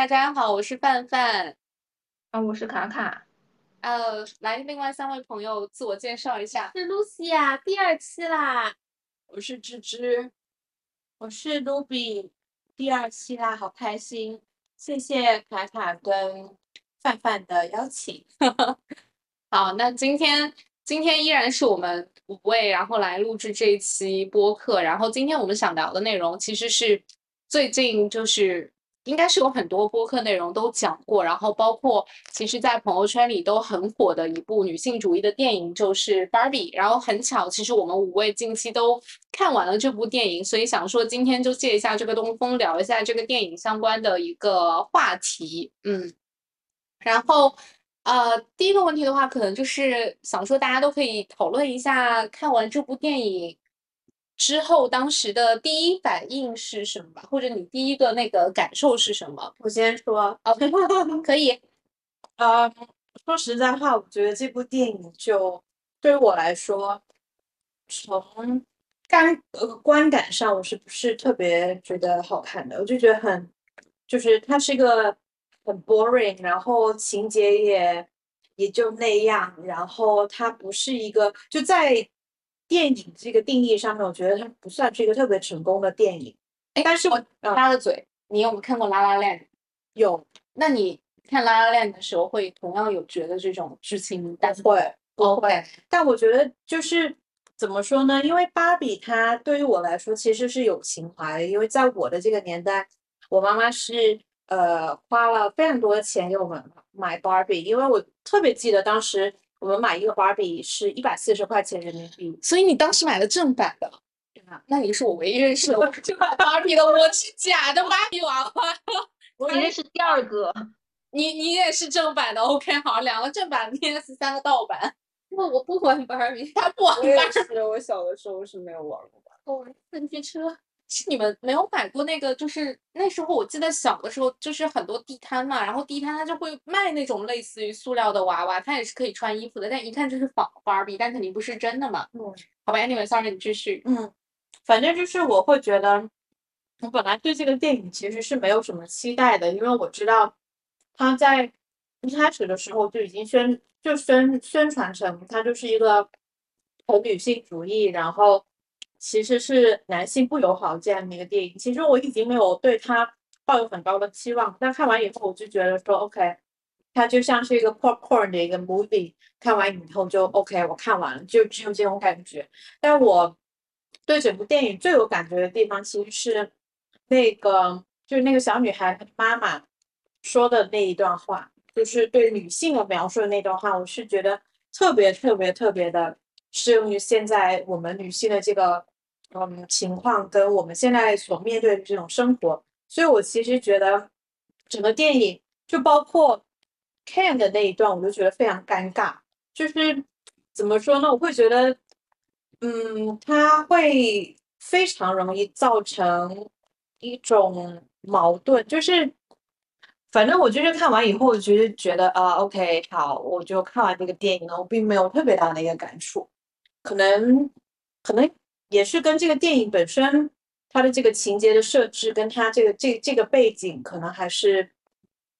大家好，我是范范。啊，我是卡卡，呃，来，另外三位朋友自我介绍一下。是 Lucy 啊，第二期啦，我是芝芝。我是 Ruby，第二期啦，好开心，谢谢卡卡跟范范的邀请。好，那今天今天依然是我们五位，然后来录制这一期播客。然后今天我们想聊的内容，其实是最近就是应该是有很多播客内容都讲过，然后包括其实在朋友圈里都很火的一部女性主义的电影，就是《Barbie》。然后很巧，其实我们五位近期都看完了这部电影，所以想说今天就借一下这个东风，聊一下这个电影相关的一个话题。嗯，然后。呃，第一个问题的话，可能就是想说，大家都可以讨论一下，看完这部电影之后，当时的第一反应是什么吧，或者你第一个那个感受是什么？我先说，哦，可以，呃，说实在话，我觉得这部电影就对于我来说，从感呃观感上，我是不是特别觉得好看的？我就觉得很，就是它是一个很 boring，然后情节也也就那样，然后它不是一个就在电影这个定义上面，我觉得它不算是一个特别成功的电影。哎，但是我嗯插个嘴，你有没有看过《拉拉链》？有那你看《拉拉链》的时候，会同样有觉得这种剧情淡不会哦不会，但我觉得就是怎么说呢？因为芭比它对于我来说其实是有情怀的，因为在我的这个年代，我妈妈是呃花了非常多的钱给我们买芭比，因为我特别记得当时我们买一个芭比是一百四十块钱人民币，所以你当时买的正版的。对吧？那你是我唯一认识的我就买芭比的，我是假的芭比娃娃。我认识第二个，你你也是正版的，OK，好，两个正版，PS 三个盗版。我我不玩芭比，他不玩芭比，是，我小的时候是没有玩过的。我玩四驱车。是你们没有买过那个？就是那时候我记得小的时候，就是很多地摊嘛，然后地摊它就会卖那种类似于塑料的娃娃，它也是可以穿衣服的，但一看就是仿芭比，但肯定不是真的嘛。嗯。好吧，Anyway，sorry，你继续。嗯，反正就是我会觉得，我本来对这个电影其实是没有什么期待的，因为我知道他在一开始的时候就已经宣就宣宣传成它就是一个很女性主义，然后其实是男性不友好这样的一个电影。其实我已经没有对它抱有很高的期望，但看完以后我就觉得说，OK，它就像是一个 popcorn 的一个 movie，看完以后就 OK，我看完了，就只有这种感觉。但我对整部电影最有感觉的地方，其实是那个就是那个小女孩妈妈说的那一段话，就是对女性的描述的那段话，我是觉得特别特别特别的适用于现在我们女性的这个嗯情况，跟我们现在所面对的这种生活。所以我其实觉得整个电影就包括 Ken 的那一段，我就觉得非常尴尬，就是怎么说呢？我会觉得。嗯，它会非常容易造成一种矛盾，就是反正我就是看完以后，我就是觉得啊，OK，好，我就看完这个电影了，我并没有特别大的一个感触，可能可能也是跟这个电影本身它的这个情节的设置，跟它这个这这个背景，可能还是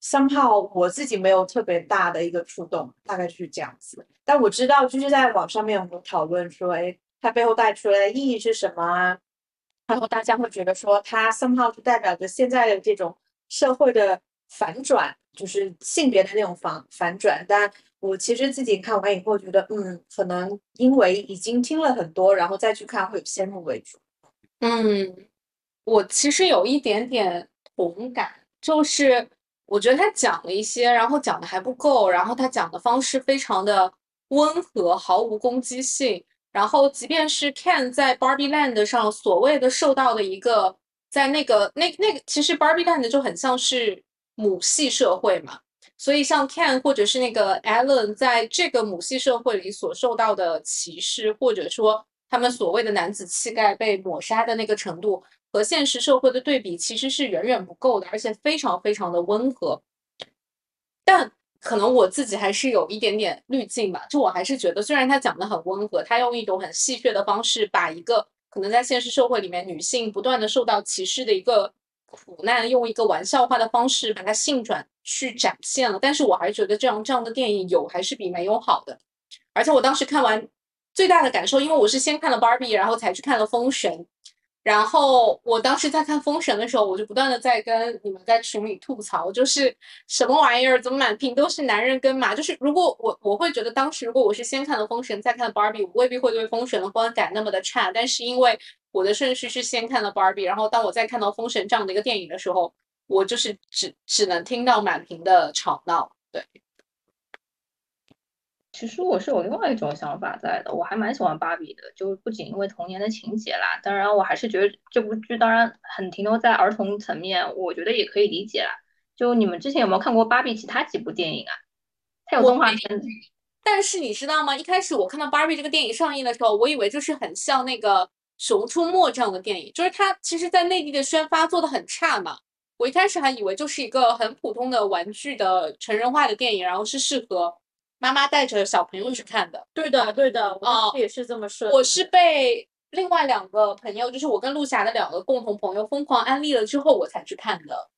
somehow 我自己没有特别大的一个触动，大概就是这样子。但我知道，就是在网上面我们讨论说，哎。它背后带出来的意义是什么啊？然后大家会觉得说，它 somehow 就代表着现在的这种社会的反转，就是性别的那种反反转。但我其实自己看完以后觉得，嗯，可能因为已经听了很多，然后再去看会有先入为主。嗯，我其实有一点点同感，就是我觉得他讲了一些，然后讲的还不够，然后他讲的方式非常的温和，毫无攻击性。然后即便是 Ken 在 Barbie Land 上所谓的受到的一个，在那个那那个其实 Barbie Land 就很像是母系社会嘛，所以像 Ken 或者是那个 Alan 在这个母系社会里所受到的歧视，或者说他们所谓的男子气概被抹杀的那个程度，和现实社会的对比其实是远远不够的，而且非常非常的温和。但可能我自己还是有一点点滤镜吧，就我还是觉得，虽然他讲的很温和，他用一种很戏谑的方式，把一个可能在现实社会里面女性不断的受到歧视的一个苦难，用一个玩笑化的方式把它性转去展现了。但是我还是觉得这样这样的电影有还是比没有好的。而且我当时看完最大的感受，因为我是先看了 Barbie，然后才去看了封神。然后我当时在看《封神》的时候，我就不断的在跟你们在群里吐槽，就是什么玩意儿，怎么满屏都是男人跟马？就是如果我我会觉得当时如果我是先看了《封神》再看了 Barbie，我未必会对《封神》的观感那么的差。但是因为我的顺序是先看了 Barbie，然后当我再看到《封神》这样的一个电影的时候，我就是只只能听到满屏的吵闹。对。其实我是有另外一种想法在的，我还蛮喜欢芭比的，就不仅因为童年的情节啦，当然我还是觉得这部剧当然很停留在儿童层面，我觉得也可以理解啦。就你们之前有没有看过芭比其他几部电影啊？它有动画片。但是你知道吗？一开始我看到芭比这个电影上映的时候，我以为就是很像那个《熊出没》这样的电影，就是它其实在内地的宣发做的很差嘛。我一开始还以为就是一个很普通的玩具的成人化的电影，然后是适合。妈妈带着小朋友去看的，对的，对的，我也是这么说。我是被另外两个朋友，就是我跟陆霞的两个共同朋友疯狂安利了之后，我才去看的。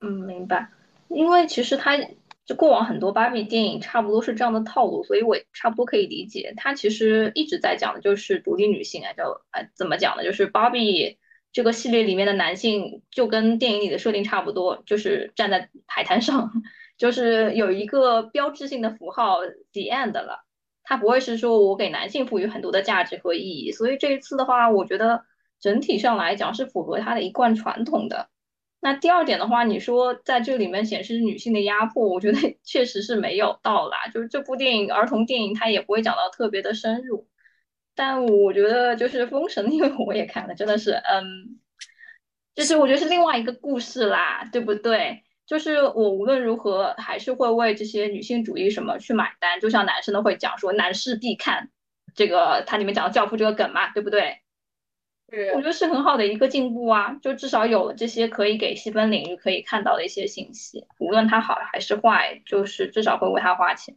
嗯，明白。因为其实他就过往很多芭比电影差不多是这样的套路，所以我差不多可以理解。他其实一直在讲的就是独立女性啊，叫哎怎么讲呢？就是芭比这个系列里面的男性就跟电影里的设定差不多，就是站在海滩上。就是有一个标志性的符号 the end 了，它不会是说我给男性赋予很多的价值和意义，所以这一次的话，我觉得整体上来讲是符合它的一贯传统的。那第二点的话，你说在这里面显示女性的压迫，我觉得 确实是没有到啦。就是这部电影儿童电影，它也不会讲到特别的深入。但我觉得就是《封神》，因为我也看了，真的是，嗯，就是我觉得是另外一个故事啦，对不对？就是我无论如何还是会为这些女性主义什么去买单，就像男生都会讲说男士必看，这个它里面讲的教父这个梗嘛，对不对？是，我觉得是很好的一个进步啊，就至少有了这些可以给细分领域可以看到的一些信息，无论它好还是坏，就是至少会为它花钱。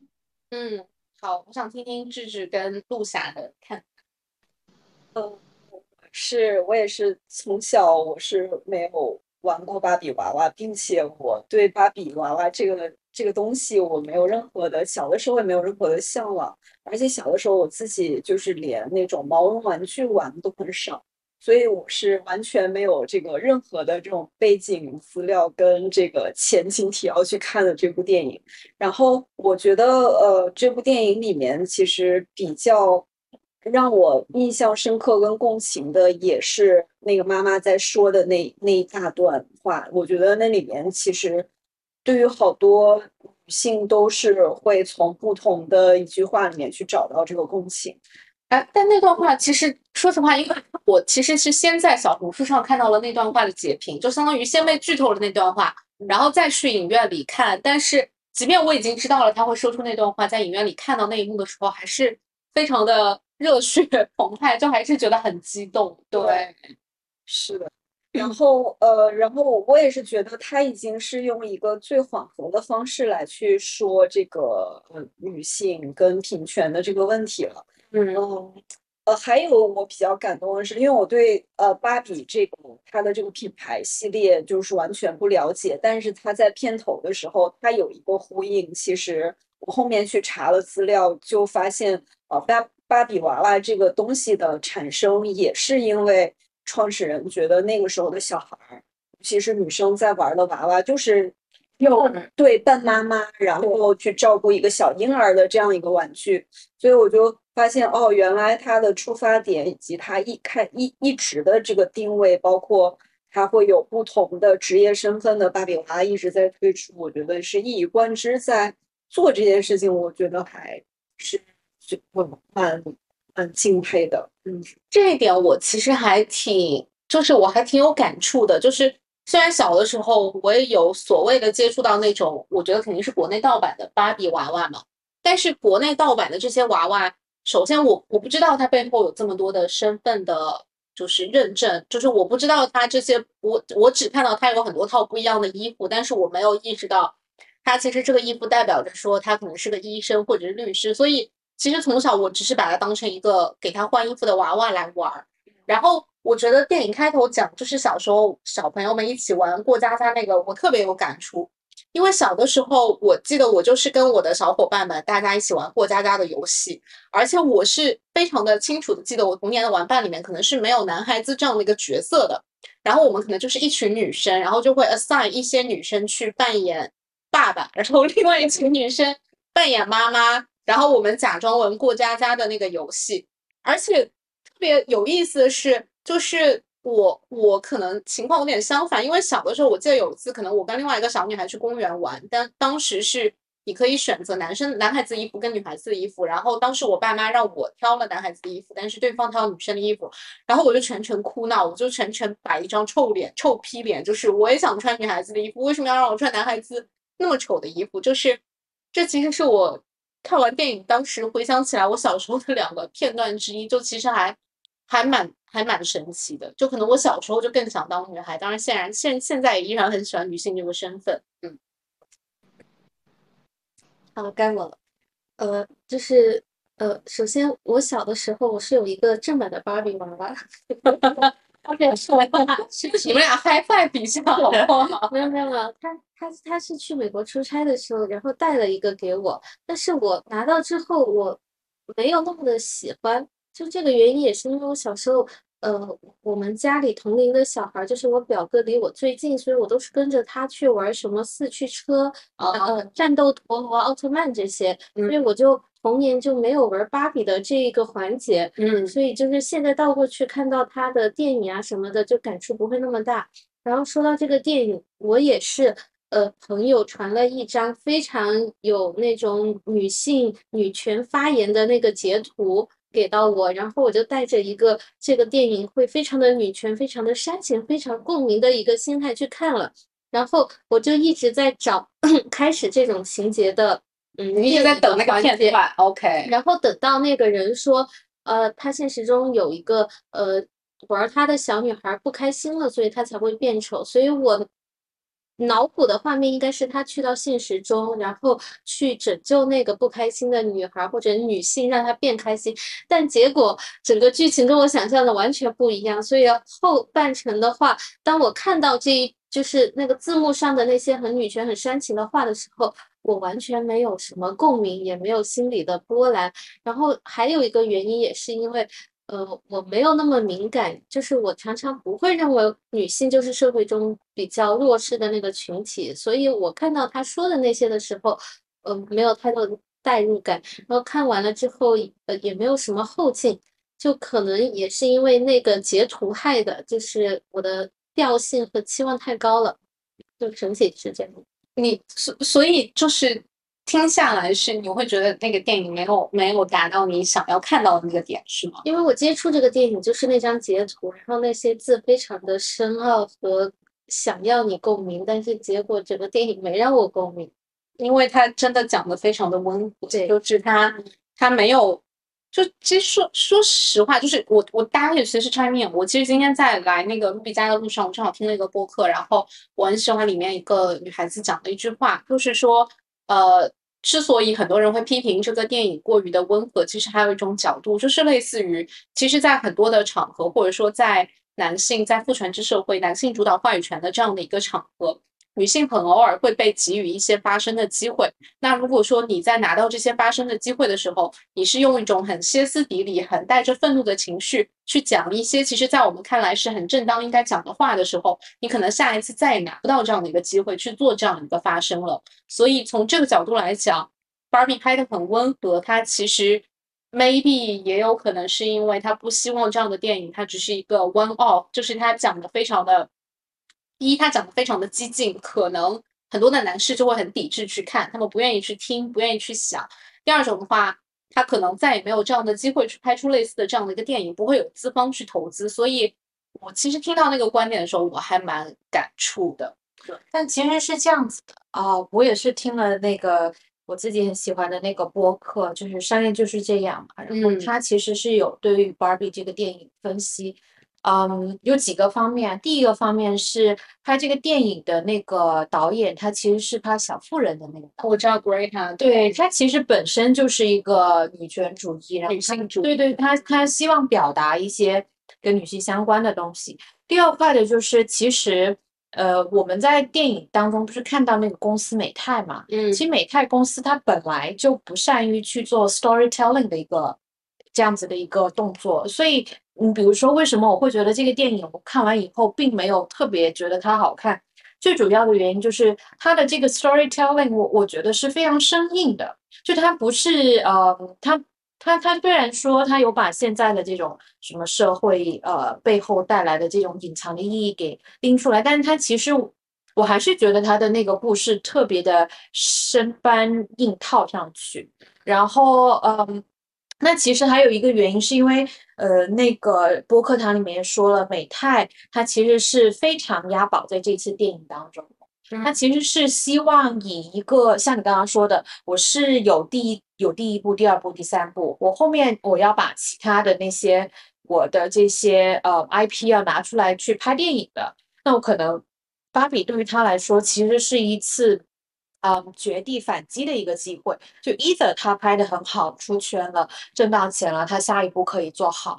嗯，好，我想听听智智跟陆霞的看法。嗯，是我也是从小我是没有。玩过芭比娃娃，并且我对芭比娃娃这个这个东西我没有任何的小的时候也没有任何的向往，而且小的时候我自己就是连那种毛绒玩具玩都很少，所以我是完全没有这个任何的这种背景资料跟这个前情提要去看的这部电影。然后我觉得，呃，这部电影里面其实比较。让我印象深刻跟共情的也是那个妈妈在说的那那一大段话，我觉得那里面其实对于好多女性都是会从不同的一句话里面去找到这个共情。哎，但那段话其实说实话，因为我其实是先在小红书上看到了那段话的截屏，就相当于先被剧透了那段话，然后再去影院里看。但是即便我已经知道了他会说出那段话，在影院里看到那一幕的时候，还是非常的。热血 澎湃，就还是觉得很激动。对，是的。然后，呃，然后我也是觉得他已经是用一个最缓和的方式来去说这个呃女性跟平权的这个问题了。嗯，呃，还有我比较感动的是，因为我对呃芭比这个它的这个品牌系列就是完全不了解，但是它在片头的时候，它有一个呼应。其实我后面去查了资料，就发现呃芭芭比娃娃这个东西的产生，也是因为创始人觉得那个时候的小孩儿，尤其是女生在玩的娃娃，就是要对扮妈妈，然后去照顾一个小婴儿的这样一个玩具。所以我就发现，哦，原来它的出发点以及它一开一一直的这个定位，包括它会有不同的职业身份的芭比娃娃一直在推出，我觉得是一以贯之在做这件事情。我觉得还是。就蛮蛮敬佩的。嗯，这一点我其实还挺，就是我还挺有感触的。就是虽然小的时候我也有所谓的接触到那种，我觉得肯定是国内盗版的芭比娃娃嘛，但是国内盗版的这些娃娃，首先我我不知道它背后有这么多的身份的，就是认证，就是我不知道它这些，我我只看到它有很多套不一样的衣服，但是我没有意识到，它其实这个衣服代表着说他可能是个医生或者是律师，所以其实从小我只是把它当成一个给他换衣服的娃娃来玩儿。然后我觉得电影开头讲就是小时候小朋友们一起玩过家家那个，我特别有感触。因为小的时候，我记得我就是跟我的小伙伴们大家一起玩过家家的游戏，而且我是非常的清楚的记得，我童年的玩伴里面可能是没有男孩子这样的一个角色的。然后我们可能就是一群女生，然后就会 assign 一些女生去扮演爸爸，然后另外一群女生扮演妈妈，然后我们假装玩过家家的那个游戏。而且特别有意思的是，就是我我可能情况有点相反，因为小的时候我记得有一次，可能我跟另外一个小女孩去公园玩，但当时是你可以选择男生男孩子衣服跟女孩子的衣服，然后当时我爸妈让我挑了男孩子的衣服，但是对方挑了女生的衣服，然后我就全程哭闹，我就全程摆一张臭脸臭屁脸，就是我也想穿女孩子的衣服，为什么要让我穿男孩子那么丑的衣服？就是这其实是我看完电影当时回想起来我小时候的两个片段之一，就其实还还蛮还蛮神奇的。就可能我小时候就更想当女孩，当然现然现现在也依然很喜欢女性这个身份。嗯，好，该我了。呃，就是呃，首先我小的时候我是有一个正版的芭比娃娃。OK，是你们俩 high five 一下好不好？没有没有没有，他他他是去美国出差的时候，然后带了一个给我，但是我拿到之后我没有那么的喜欢，就这个原因也是因为我小时候，呃，我们家里同龄的小孩，就是我表哥离我最近，所以我都是跟着他去玩什么四驱车，呃，战斗陀螺、奥特曼这些，所以我就童年就没有玩芭比的这一个环节，嗯。所以就是现在倒过去看到他的电影啊什么的，就感触不会那么大。然后说到这个电影，我也是，呃，朋友传了一张非常有那种女性女权发言的那个截图给到我，然后我就带着一个这个电影会非常的女权、非常的煽情、非常共鸣的一个心态去看了，然后我就一直在找 开始这种情节的，嗯，你一直在等那个环节片段，OK，然后等到那个人说，呃，他现实中有一个呃玩他的小女孩不开心了，所以他才会变丑。所以我脑补的画面应该是他去到现实中，然后去拯救那个不开心的女孩或者女性，让她变开心。但结果整个剧情跟我想象的完全不一样。所以后半程的话，当我看到这一就是那个字幕上的那些很女权、很煽情的话的时候，我完全没有什么共鸣，也没有心理的波澜。然后还有一个原因也是因为，呃，我没有那么敏感，就是我常常不会认为女性就是社会中比较弱势的那个群体，所以我看到他说的那些的时候，呃，没有太多的代入感。然后看完了之后，呃，也没有什么后劲，就可能也是因为那个截图害的，就是我的调性和期望太高了，就整体是这样。你所所以就是听下来是你会觉得那个电影没有没有达到你想要看到的那个点是吗？因为我接触这个电影就是那张截图，然后那些字非常的深奥和想要你共鸣，但是结果整个电影没让我共鸣。因为他真的讲的非常的温和，对就是他他没有，就其实说说实话，就是我我大家可以随时插面。我其实今天在来那个卢比家的路上，我正好听了一个播客，然后我很喜欢里面一个女孩子讲的一句话，就是说，呃，之所以很多人会批评这个电影过于的温和，其实还有一种角度，就是类似于，其实，在很多的场合，或者说在男性在父权制社会、男性主导话语权的这样的一个场合，女性很偶尔会被给予一些发声的机会。那如果说你在拿到这些发声的机会的时候，你是用一种很歇斯底里、很带着愤怒的情绪去讲一些其实在我们看来是很正当应该讲的话的时候，你可能下一次再也拿不到这样的一个机会去做这样的一个发声了。所以从这个角度来讲，Barbie 拍的很温和，它其实 maybe 也有可能是因为他不希望这样的电影它只是一个 one off，就是他讲的非常的，第一他讲的非常的激进，可能很多的男士就会很抵制去看，他们不愿意去听，不愿意去想。第二种的话，他可能再也没有这样的机会去拍出类似的这样的一个电影，不会有资方去投资。所以，我其实听到那个观点的时候，我还蛮感触的。但其实是这样子的啊、我也是听了那个我自己很喜欢的那个播客，就是《商业就是这样》嘛，然后嗯他其实是有对于 Barbie 这个电影分析，嗯，有几个方面。第一个方面是拍这个电影的那个导演，他其实是拍《小妇人》的那个。我知道 Greta 对，他其实本身就是一个女权主义，然后女性主义对对，他他希望表达一些跟女性相关的东西。第二块的就是，其实呃，我们在电影当中不是看到那个公司美泰嘛？嗯其实美泰公司它本来就不善于去做 storytelling 的一个这样子的一个动作，所以你比如说，为什么我会觉得这个电影我看完以后并没有特别觉得它好看？最主要的原因就是它的这个 storytelling，我我觉得是非常生硬的，就它不是呃，它它它虽然说它有把现在的这种什么社会呃背后带来的这种隐藏的意义给拎出来，但是它其实我还是觉得它的那个故事特别的生搬硬套上去，然后嗯。那其实还有一个原因，是因为呃，那个播客堂里面说了，美泰它其实是非常押宝在这次电影当中的。它其实是希望以一个像你刚刚说的，我是有第一有第一部、第二部、第三部，我后面我要把其他的那些我的这些呃 IP 要拿出来去拍电影的，那我可能芭比对于他来说其实是一次。嗯，绝地反击的一个机会，就 either 他拍的很好，出圈了，挣到钱了，他下一步可以做好，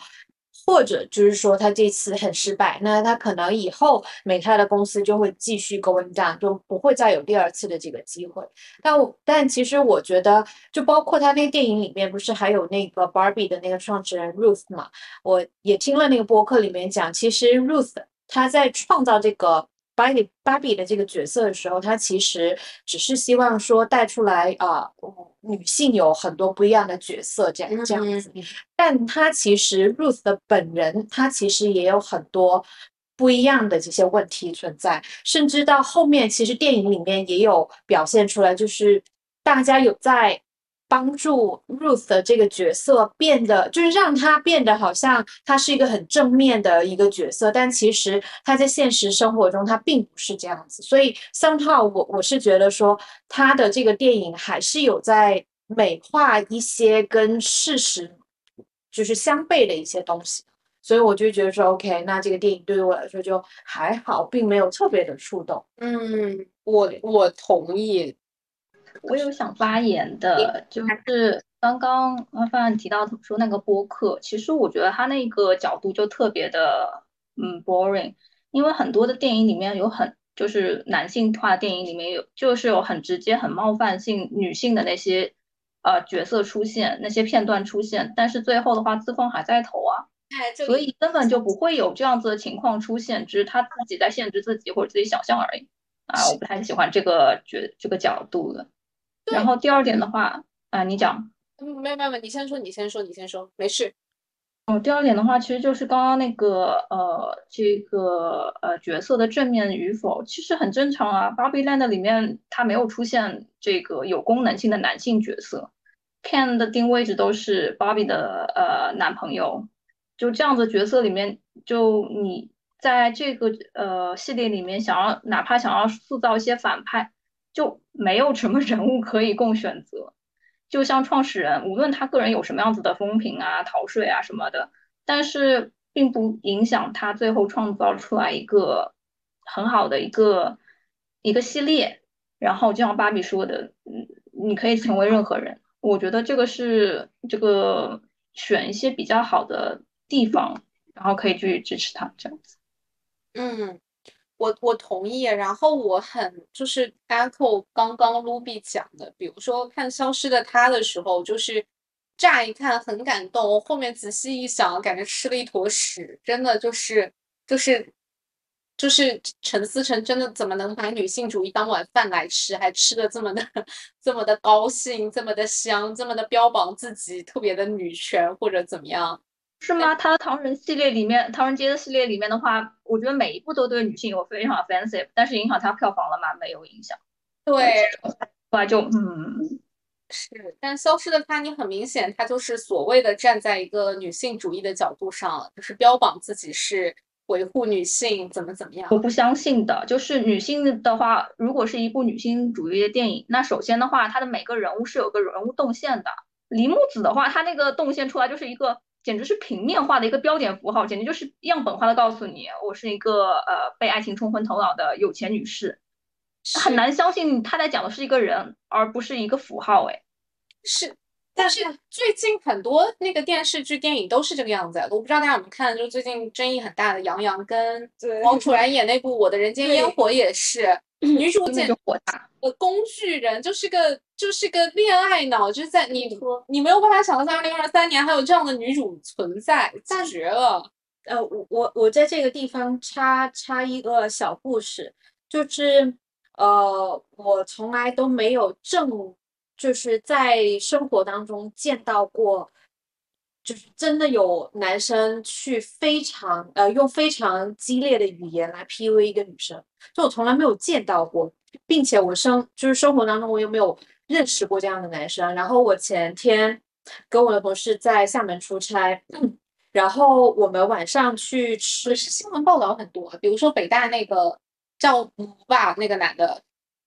或者就是说他这次很失败，那他可能以后美泰的公司就会继续 going down，就不会再有第二次的这个机会。但我但其实我觉得，就包括他那个电影里面不是还有那个 Barbie 的那个创始人 Ruth 嘛，我也听了那个播客里面讲，其实 Ruth 他在创造这个。芭比芭比的这个角色的时候，她其实只是希望说带出来啊、呃女性有很多不一样的角色这样这样子。但她其实 Ruth 的本人，她其实也有很多不一样的这些问题存在，甚至到后面，其实电影里面也有表现出来，就是大家有在帮助 Ruth 的这个角色变得，就是让她变得好像她是一个很正面的一个角色，但其实她在现实生活中她并不是这样子。所以 somehow 我我是觉得说，他的这个电影还是有在美化一些跟事实就是相悖的一些东西。所以我就觉得说，OK，那这个电影对于我来说就还好，并没有特别的触动。嗯，我我同意。我有想发言的，就是刚刚阿范提到说那个播客，其实我觉得他那个角度就特别的嗯 boring，因为很多的电影里面有很就是男性化电影里面有就是有很直接很冒犯性女性的那些呃角色出现，那些片段出现，但是最后的话资方还在投啊，哎，所以根本就不会有这样子的情况出现，只是他自己在限制自己或者自己想象而已啊，我不太喜欢这个角这个角度的。然后第二点的话，啊，你讲。嗯没有没有，没有你先说，你先说，你先说，没事。哦，第二点的话，其实就是刚刚那个呃，这个呃角色的正面与否，其实很正常啊。Barbie Land 里面它没有出现这个有功能性的男性角色，Ken 的定位一直都是 Barbie 的呃男朋友，就这样子角色里面，就你在这个呃系列里面想要哪怕想要塑造一些反派，就没有什么人物可以供选择。就像创始人，无论他个人有什么样子的风评啊、逃税啊什么的，但是并不影响他最后创造出来一个很好的一个一个系列。然后就像芭比说的，嗯，你可以成为任何人。我觉得这个是这个选一些比较好的地方，然后可以去支持他这样子。嗯，我我同意。然后我很就是 echo 刚刚 Ruby 讲的，比如说看《消失的她》的时候，就是乍一看很感动，后面仔细一想，感觉吃了一坨屎，真的就是就是就是陈思诚真的怎么能把女性主义当晚饭来吃，还吃的这么的 这么的高兴，这么的香，这么的标榜自己特别的女权或者怎么样？是吗？他的唐人系列里面，唐人街的系列里面的话，我觉得每一部都对女性有非常 offensive，但是影响它票房了吗？没有影响。对，后来就嗯，是，但消失的她，你很明显，她就是所谓的站在一个女性主义的角度上，就是标榜自己是维护女性，怎么怎么样。我不相信的，就是女性的话，如果是一部女性主义的电影，那首先的话，她的每个人物是有个人物动线的。李木子的话，她那个动线出来就是一个，简直是平面化的一个标点符号，简直就是样本化的告诉你，我是一个呃被爱情冲昏头脑的有钱女士，很难相信他在讲的是一个人，而不是一个符号。哎，是，但是最近很多那个电视剧、电影都是这个样子。我不知道大家有没有看，就最近争议很大的杨洋跟对王楚然演那部《我的人间烟火》也是，女主简直火大。个工具人，就是个就是个恋爱脑，就是在你说你没有办法想到在二零二三年还有这样的女主存在，绝了。呃，我我我在这个地方插插一个小故事，就是呃，我从来都没有正就是在生活当中见到过，就是真的有男生去非常呃用非常激烈的语言来 PUA 一个女生，就我从来没有见到过，并且我生就是生活当中我也没有认识过这样的男生。然后我前天跟我的同事在厦门出差。然后我们晚上去吃可是新闻报道很多，比如说北大那个叫吴吧那个男的，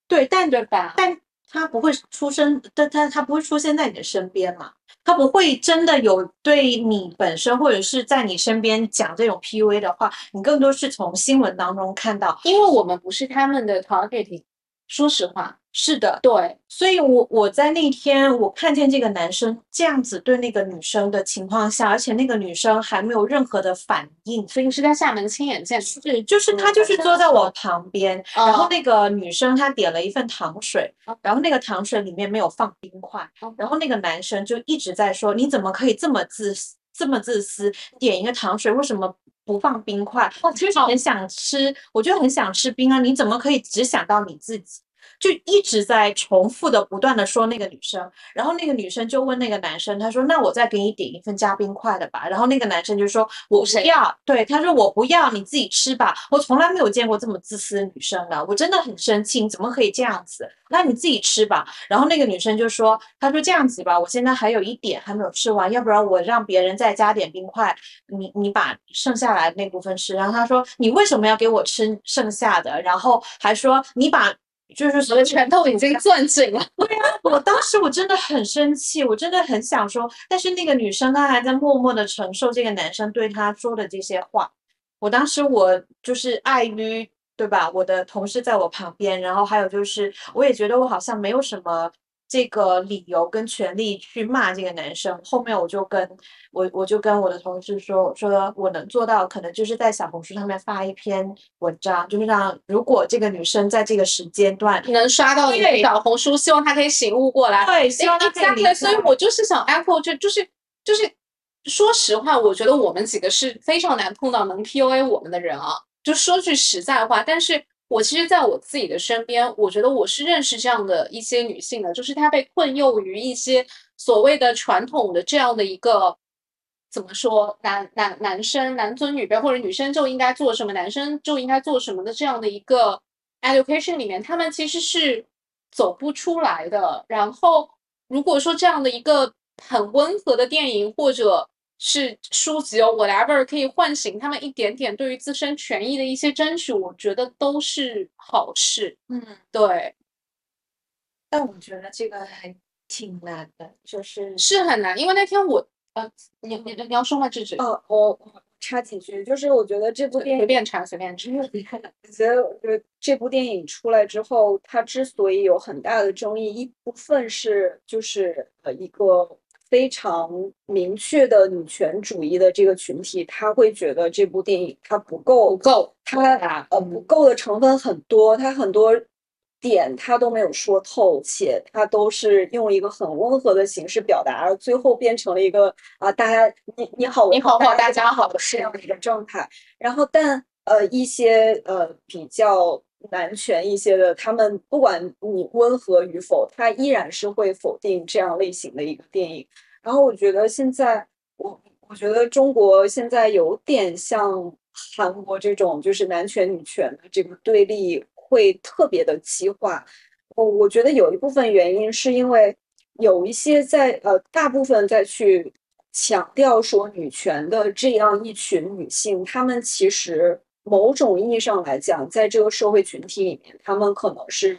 对，但对吧？但他不会出生，但他他不会出现在你的身边嘛？他不会真的有对你本身或者是在你身边讲这种 PUA 的话，你更多是从新闻当中看到。因为我们不是他们的 targeting，说实话，是的，对，所以我我在那天我看见这个男生这样子对那个女生的情况下，而且那个女生还没有任何的反应，所以是在厦门亲眼见的。是，就是他就是坐在我旁边，然后哦那个女生她点了一份糖水哦，然后那个糖水里面没有放冰块哦，然后那个男生就一直在说你怎么可以这么自私这么自私，点一个糖水为什么不放冰块？我就是很想吃，我就很想吃冰啊，你怎么可以只想到你自己？就一直在重复的不断的说那个女生，然后那个女生就问那个男生，他说：“那我再给你点一份加冰块的吧。”然后那个男生就说：“我不要。”对，他说：“我不要，你自己吃吧。”我从来没有见过这么自私的女生的，我真的很生气，你怎么可以这样子？那你自己吃吧。然后那个女生就说：“她说这样子吧，我现在还有一点还没有吃完，要不然我让别人再加点冰块，你你把剩下来的那部分吃。”然后他说：“你为什么要给我吃剩下的？”然后还说：“你把。”就是我的拳头已经攥紧了。我当时我真的很生气，我真的很想说，但是那个女生她还在默默的承受这个男生对她说的这些话。我当时我就是碍于对吧，我的同事在我旁边，然后还有就是我也觉得我好像没有什么这个理由跟权利去骂这个男生。后面我就跟我我就跟我的同事说，我说我能做到，可能就是在小红书上面发一篇文章，就是让如果这个女生在这个时间段能刷到你的小红书，希望她可以醒悟过来。对，希望她可以 exactly，理解所以我就是想 echo，就就是就是，说实话，我觉得我们几个是非常难碰到能 PUA 我们的人啊。就说句实在话，但是我其实在我自己的身边，我觉得我是认识这样的一些女性的，就是她被困囿于一些所谓的传统的这样的一个。怎么说，男男男生男尊女卑，或者女生就应该做什么，男生就应该做什么的这样的一个 education 里面，他们其实是走不出来的。然后，如果说这样的一个很温和的电影或者是书籍哦，whatever，可以唤醒他们一点点对于自身权益的一些争取，我觉得都是好事。嗯。对，但我觉得这个还挺难的，就是是很难，因为那天我呃，你你你要说话制止，哦，我我插几句，就是我觉得这部电影随便插随便插。我觉得，我觉得这部电影出来之后，它之所以有很大的争议，一部分是就是呃一个非常明确的女权主义的这个群体，他会觉得这部电影它不够不够，它啊呃不够的成分很多，它很多点它都没有说透，且它都是用一个很温和的形式表达，而最后变成了一个啊大家你你好我你好大大家好这样的一个状态。然后但呃一些呃比较男权一些的，他们不管你温和与否，他依然是会否定这样类型的一个电影。然后我觉得现在我我觉得中国现在有点像韩国这种，就是男权女权的这个对立会特别的激化。我我觉得有一部分原因是因为有一些在呃大部分在去强调说女权的这样一群女性，她们其实某种意义上来讲，在这个社会群体里面，他们可能是。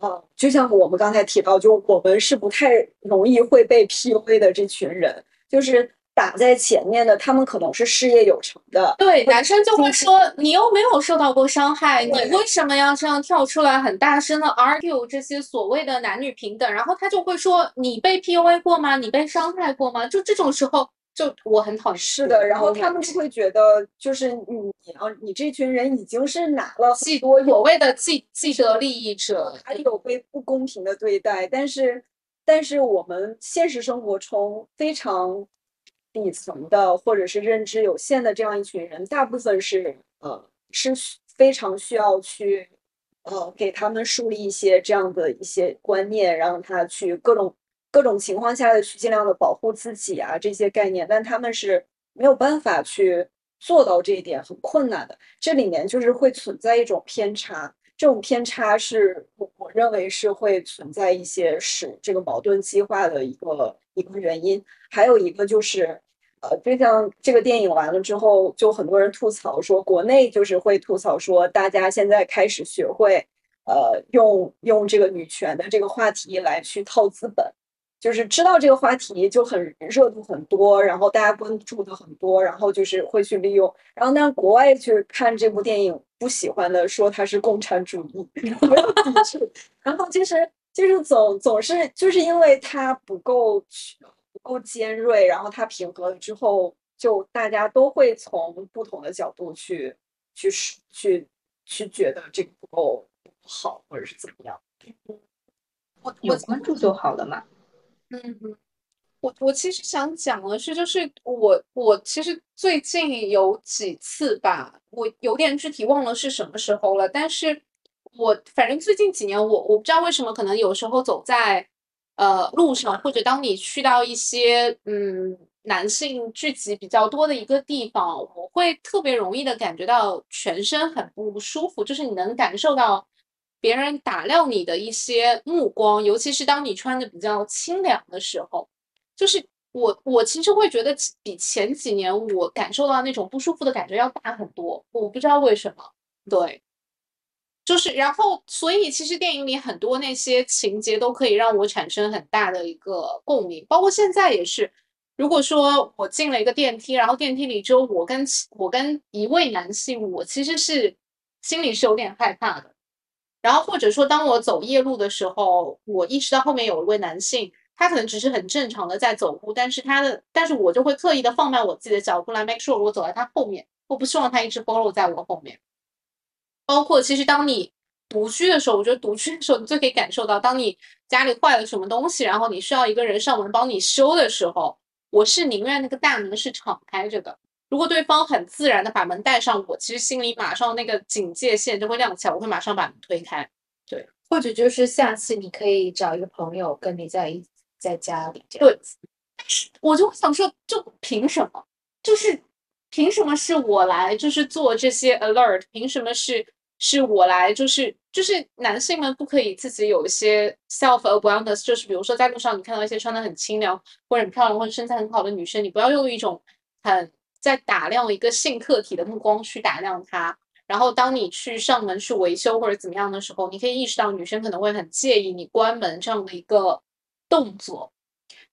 呃，就像我们刚才提到，就我们是不太容易会被 PUA 的这群人，就是打在前面的，他们可能是事业有成的，对，男生就会说你又没有受到过伤害，你为什么要这样跳出来很大声的 argue 这些所谓的男女平等？然后他就会说你被 PUA 过吗？你被伤害过吗？就这种时候，就我很讨厌。是的，然后他们就会觉得，就是你啊你这群人已经是拿了既多所谓的既既得利益者，还有被不公平的对待，但是但是我们现实生活中非常底层的或者是认知有限的这样一群人，大部分是呃是需非常需要去呃给他们树立一些这样的一些观念，让他去各种各种情况下的去尽量的保护自己啊这些概念，但他们是没有办法去做到这一点，很困难的。这里面就是会存在一种偏差，这种偏差是我我认为是会存在一些使这个矛盾激化的一个一个原因。还有一个就是，呃，就像这个电影完了之后，就很多人吐槽说，国内就是会吐槽说，大家现在开始学会，呃，用用这个女权的这个话题来去套资本。就是知道这个话题就很热度很多，然后大家关注的很多，然后就是会去利用。然后但是国外去看这部电影，不喜欢的说它是共产主义，没有抵触。然后就是就是总总是就是因为它不够不够尖锐，然后它平和了之后，就大家都会从不同的角度去去去去觉得这个不够好，或者是怎么样。我有我关注就好了嘛。嗯哼，我我其实想讲的是，就是我我其实最近有几次吧，我有点具体忘了是什么时候了，但是我反正最近几年我我不知道为什么，可能有时候走在呃路上，或者当你去到一些嗯男性聚集比较多的一个地方，我会特别容易的感觉到全身很不舒服，就是你能感受到。别人打量你的一些目光，尤其是当你穿的比较清凉的时候，就是我我其实会觉得比前几年我感受到那种不舒服的感觉要大很多，我不知道为什么。对，就是然后所以其实电影里很多那些情节都可以让我产生很大的一个共鸣，包括现在也是。如果说我进了一个电梯，然后电梯里只有我跟我跟一位男性，我其实是心里是有点害怕的。然后或者说，当我走夜路的时候，我意识到后面有一位男性，他可能只是很正常的在走路，但是他的，但是我就会刻意的放慢我自己的脚步来 make sure 我走在他后面，我不希望他一直 follow 在我后面。包括其实当你独居的时候，我觉得独居的时候你最可以感受到，当你家里坏了什么东西，然后你需要一个人上门帮你修的时候，我是宁愿那个大门是敞开着的。如果对方很自然的把门带上，我其实心里马上那个警戒线就会亮起来，我会马上把门推开。对或者就是下次你可以找一个朋友跟你在一在家里这样。对，我就想说，就凭什么？就是凭什么是我来，就是做这些 alert？凭什么是是我来？就是就是男性们不可以自己有一些 self awareness？就是比如说在路上你看到一些穿的很清凉或者很漂亮或者身材很好的女生，你不要用一种很在打量一个性客体的目光去打量他。然后，当你去上门去维修或者怎么样的时候，你可以意识到女生可能会很介意你关门这样的一个动作。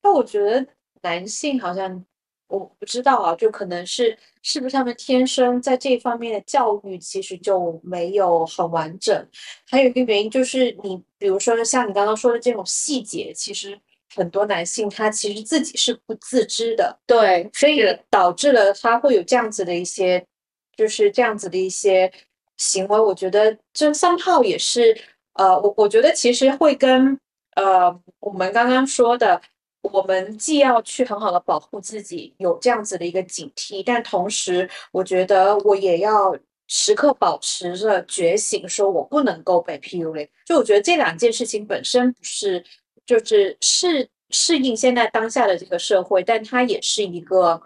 但我觉得男性好像我不知道啊，就可能是是不是他们天生在这方面的教育其实就没有很完整。还有一个原因就是你，比如说像你刚刚说的这种细节，其实很多男性他其实自己是不自知的，对，所以导致了他会有这样子的一些，就是这样子的一些行为。我觉得这 somehow 也是，呃，我我觉得其实会跟呃我们刚刚说的，我们既要去很好的保护自己，有这样子的一个警惕，但同时我觉得我也要时刻保持着觉醒，说我不能够被 PUA。就我觉得这两件事情本身不是，就是适适应现在当下的这个社会，但它也是一个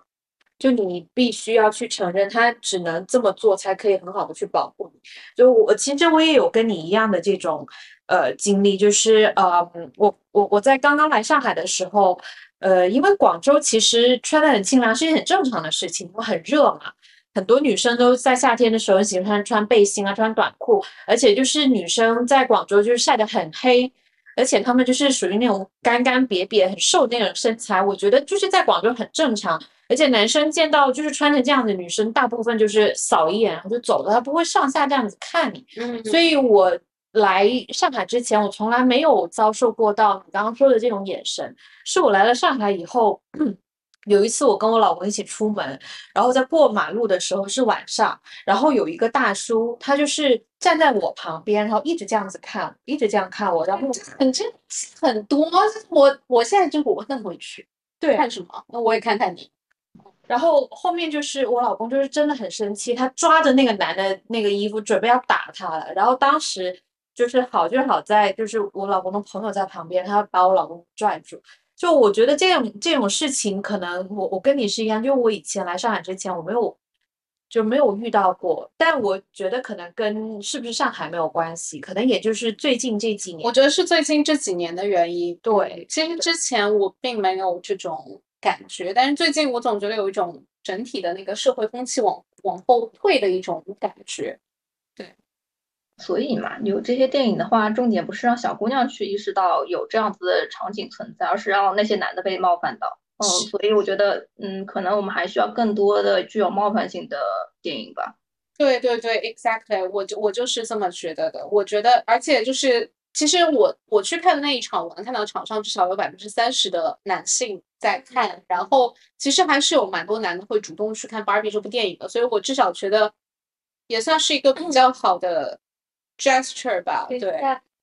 就你必须要去承认，它只能这么做才可以很好的去保护你。就我其实我也有跟你一样的这种呃经历，就是呃我我我在刚刚来上海的时候，呃因为广州其实穿的很清凉是一件很正常的事情，因为很热嘛。很多女生都在夏天的时候喜欢穿背心啊，穿短裤，而且就是女生在广州就是晒得很黑，而且他们就是属于那种干干瘪瘪、很瘦那种身材，我觉得就是在广州很正常。而且男生见到就是穿成这样的女生，大部分就是扫一眼然后就走了，他不会上下这样子看你。嗯，所以我来上海之前，我从来没有遭受过到你刚刚说的这种眼神，是我来了上海以后。有一次，我跟我老公一起出门，然后在过马路的时候是晚上，然后有一个大叔，他就是站在我旁边，然后一直这样子看，一直这样看我，然后很这很多，我我现在就我会更回去对，看什么？那我也看看你。然后后面就是我老公就是真的很生气，他抓着那个男的那个衣服准备要打他了，然后当时就是好就好在就是我老公的朋友在旁边，他把我老公拽住。就我觉得这种这种事情，可能我我跟你是一样，就我以前来上海之前，我没有就没有遇到过。但我觉得可能跟是不是上海没有关系，可能也就是最近这几年。我觉得是最近这几年的原因。对，其实之前我并没有这种感觉，但是最近我总觉得有一种整体的那个社会风气往往后退的一种感觉。所以嘛，有这些电影的话，重点不是让小姑娘去意识到有这样子的场景存在，而是让那些男的被冒犯到。嗯，所以我觉得，嗯，可能我们还需要更多的具有冒犯性的电影吧。对对对，exactly，我就我就是这么觉得的。我觉得，而且就是，其实我我去看的那一场，我能看到场上至少有百分之三十的男性在看，然后其实还是有蛮多男的会主动去看《Barbie》这部电影的，所以我至少觉得也算是一个比较好的。Gesture 吧，对，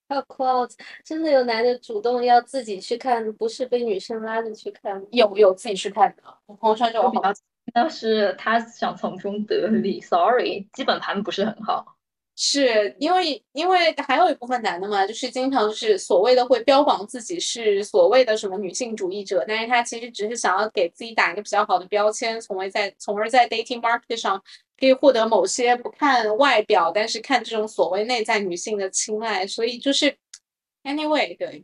还有 quote，真的有男的主动要自己去看，不是被女生拉着去看，有有自己去看的，我朋友圈就有好几，但是他想从中得利，sorry，基本盘不是很好。是因为，因为还有一部分男的嘛，就是经常是所谓的会标榜自己是所谓的什么女性主义者，但是他其实只是想要给自己打一个比较好的标签，从而在从而在 dating market 上可以获得某些不看外表，但是看这种所谓内在女性的青睐。所以就是 anyway，对，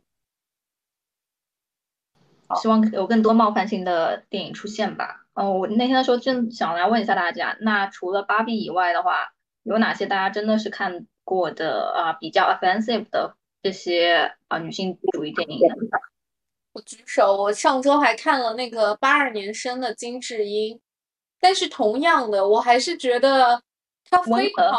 希望有更多冒犯性的电影出现吧。嗯，我那天的时候正想来问一下大家，那除了芭比以外的话。有哪些大家真的是看过的啊？比较 offensive 的这些啊女性主义电影？我举手。我上周还看了那个八二年生的金智英，但是同样的，我还是觉得她非常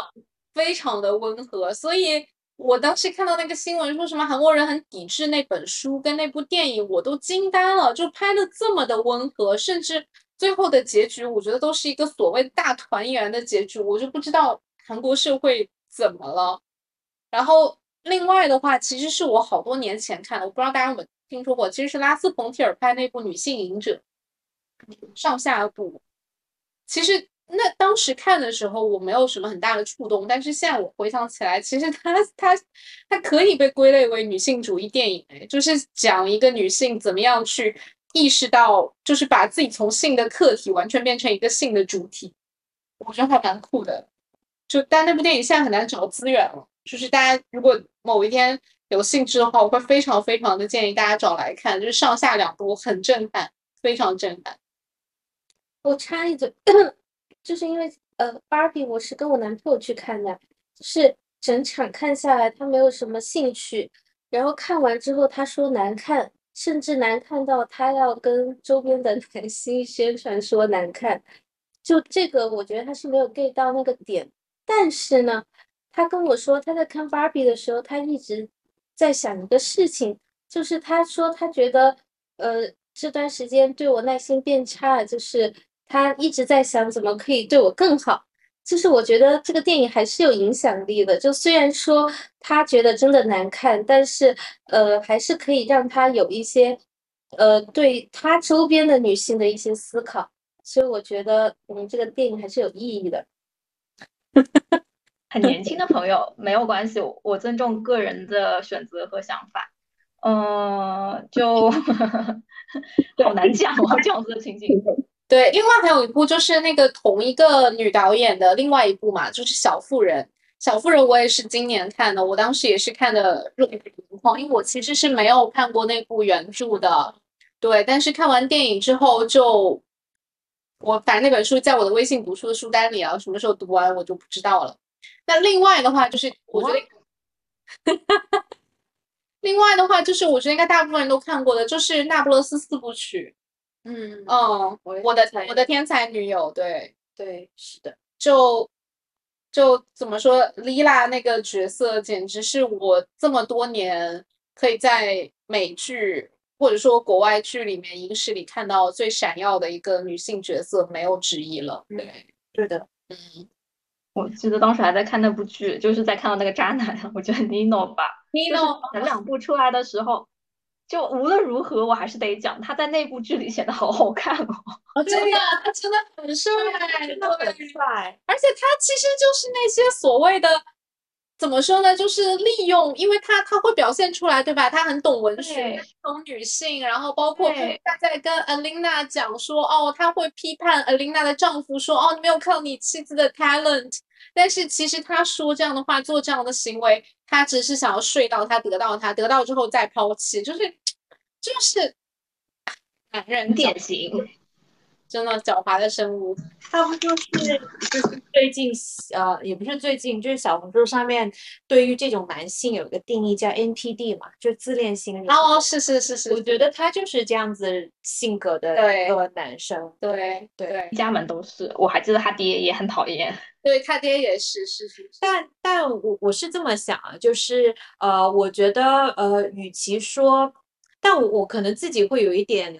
非常的温和。所以我当时看到那个新闻说什么韩国人很抵制那本书跟那部电影，我都惊呆了。就拍的这么的温和，甚至最后的结局，我觉得都是一个所谓大团圆的结局。我就不知道。韩国社会怎么了？然后另外的话，其实是我好多年前看的，我不知道大家有没有听说过，其实是拉斯冯提尔拍那部《女性隐者》上下部。其实那当时看的时候，我没有什么很大的触动，但是现在我回想起来，其实它它它可以被归类为女性主义电影，哎，就是讲一个女性怎么样去意识到，就是把自己从性的客体完全变成一个性的主体，我觉得还蛮酷的。就但那部电影现在很难找资源了，就是大家如果某一天有兴致的话，我会非常非常的建议大家找来看，就是上下两部很震撼，非常震撼。我插一嘴，就是因为呃，芭比我是跟我男朋友去看的，就是整场看下来他没有什么兴趣，然后看完之后他说难看，甚至难看到他要跟周边的男星宣传说难看，就这个我觉得他是没有 get 到那个点。但是呢，他跟我说他在看芭比的时候，他一直在想一个事情，就是他说他觉得，呃，这段时间对我耐心变差，就是他一直在想怎么可以对我更好。就是我觉得这个电影还是有影响力的，就虽然说他觉得真的难看，但是呃，还是可以让他有一些，呃，对他周边的女性的一些思考。所以我觉得，嗯，这个电影还是有意义的。很年轻的朋友没有关系，我尊重个人的选择和想法。嗯，就 好难讲哦，这样子的情景。对，另外还有一部就是那个同一个女导演的另外一部嘛，就是《小妇人》。小妇人我也是今年看的，我当时也是看的热泪盈眶，因为我其实是没有看过那部原著的，对，但是看完电影之后就，我反正那本书在我的微信读书的书单里啊，什么时候读完我就不知道了。那另外的话就是，我觉得，另外的话就是，我觉得应该大部分人都看过的，就是《那不勒斯四部曲》。嗯嗯，我的猜我的天才女友，对，对，是的，就就怎么说，Lila 那个角色简直是我这么多年可以在美剧或者说国外剧里面影视里看到最闪耀的一个女性角色，没有之一了。对，对的，嗯，我记得当时还在看那部剧，就是在看到那个渣男，我觉得 Nino 吧，就是 Nino 前两部出来的时候，就无论如何我还是得讲他在那部剧里显得好好看哦。哦，真的，他真的很帅，真的很帅。而且他其实就是那些所谓的怎么说呢，就是利用，因为他他会表现出来，对吧？他很懂文学，懂女性，然后包括对。他在跟 Alina 讲说，哦，他会批判 Alina 的丈夫说，哦，你没有看到你妻子的 talent，但是其实他说这样的话，做这样的行为，他只是想要睡到他，得到他，得到之后再抛弃，就是就是男人典型，真的狡猾的生物。他不就是就是最近呃，也不是最近，就是小红书上面对于这种男性有一个定义叫 NPD 嘛，就自恋型。哦，是是是是，我觉得他就是这样子性格的对一个男生。对对对一家门都是。我还记得他爹也很讨厌，对，他爹也是是是是，但但我我是这么想啊，就是呃，我觉得呃，与其说，但我我可能自己会有一点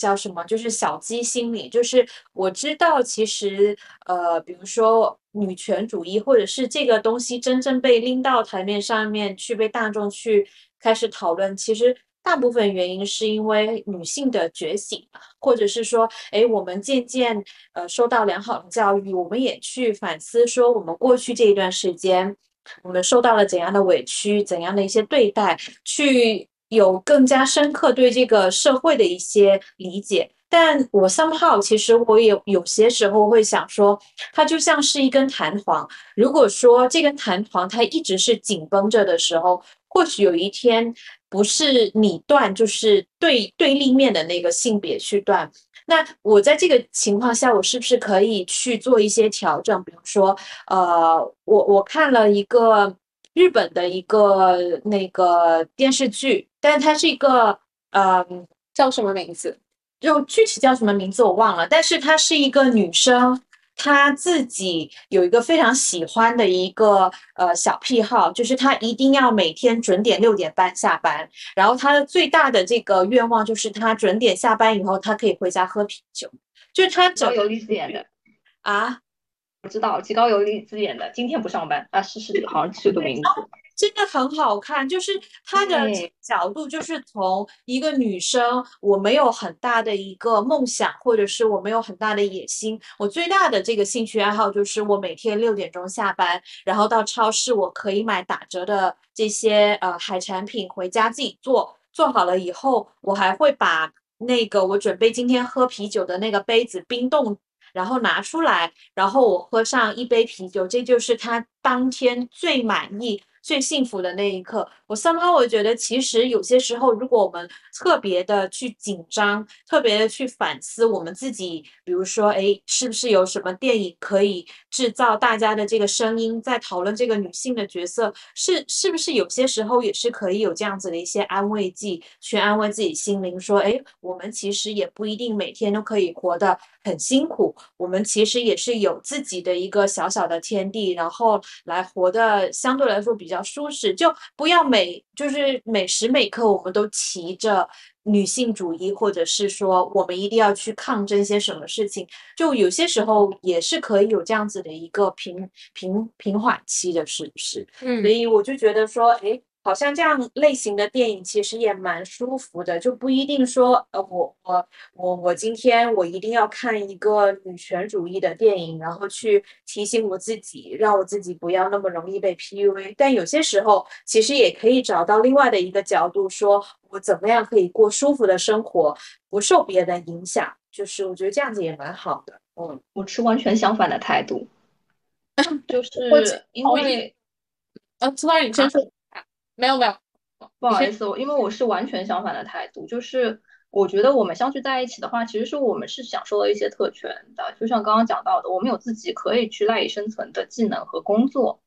叫什么，就是小鸡心理，就是我知道其实呃，比如说女权主义，或者是这个东西真正被拎到台面上面去被大众去开始讨论，其实。大部分原因是因为女性的觉醒，或者是说，哎，我们渐渐呃受到良好的教育，我们也去反思说，我们过去这一段时间，我们受到了怎样的委屈，怎样的一些对待，去有更加深刻对这个社会的一些理解。但我 somehow 其实我也有些时候会想说，它就像是一根弹簧。如果说这根弹簧它一直是紧绷着的时候，或许有一天不是你断，就是对对立面的那个性别去断。那我在这个情况下，我是不是可以去做一些调整？比如说，呃，我我看了一个日本的一个那个电视剧，但是它是一个嗯。叫什么名字？就具体叫什么名字我忘了，但是她是一个女生，她自己有一个非常喜欢的一个呃小癖好，就是她一定要每天准点六点半下班，然后她的最大的这个愿望就是她准点下班以后，她可以回家喝啤酒，就是她整吉高由里子演的，啊。我知道极高由里子演的，今天不上班啊，是是，好像是这个名字。真的很好看，就是她的这个角度，就是从一个女生，我没有很大的一个梦想，或者是我没有很大的野心，我最大的这个兴趣爱好就是我每天六点钟下班，然后到超市我可以买打折的这些呃海产品回家自己做，做好了以后，我还会把那个我准备今天喝啤酒的那个杯子冰冻。然后拿出来，然后我喝上一杯啤酒，这就是他当天最满意、最幸福的那一刻。我 somehow 我觉得，其实有些时候，如果我们特别的去紧张，特别的去反思我们自己，比如说，哎，是不是有什么电影可以制造大家的这个声音，在讨论这个女性的角色，是是不是有些时候也是可以有这样子的一些安慰剂，去安慰自己心灵，说，哎，我们其实也不一定每天都可以活得很辛苦，我们其实也是有自己的一个小小的天地，然后来活得相对来说比较舒适，就不要每就是每时每刻我们都骑着女性主义，或者是说我们一定要去抗争些什么事情，就有些时候也是可以有这样子的一个平平平缓期的，是不是？嗯所以我就觉得说，哎，好像这样类型的电影其实也蛮舒服的，就不一定说，呃，我我我我今天我一定要看一个女权主义的电影，然后去提醒我自己，让我自己不要那么容易被 PUA。但有些时候，其实也可以找到另外的一个角度，说我怎么样可以过舒服的生活，不受别人影响。就是我觉得这样子也蛮好的。嗯，我持完全相反的态度，就是因为呃，sorry，你先说。没有没有，不好意思，我因为我是完全相反的态度，就是我觉得我们相聚在一起的话，其实是我们是享受了一些特权的，就像刚刚讲到的，我们有自己可以去赖以生存的技能和工作，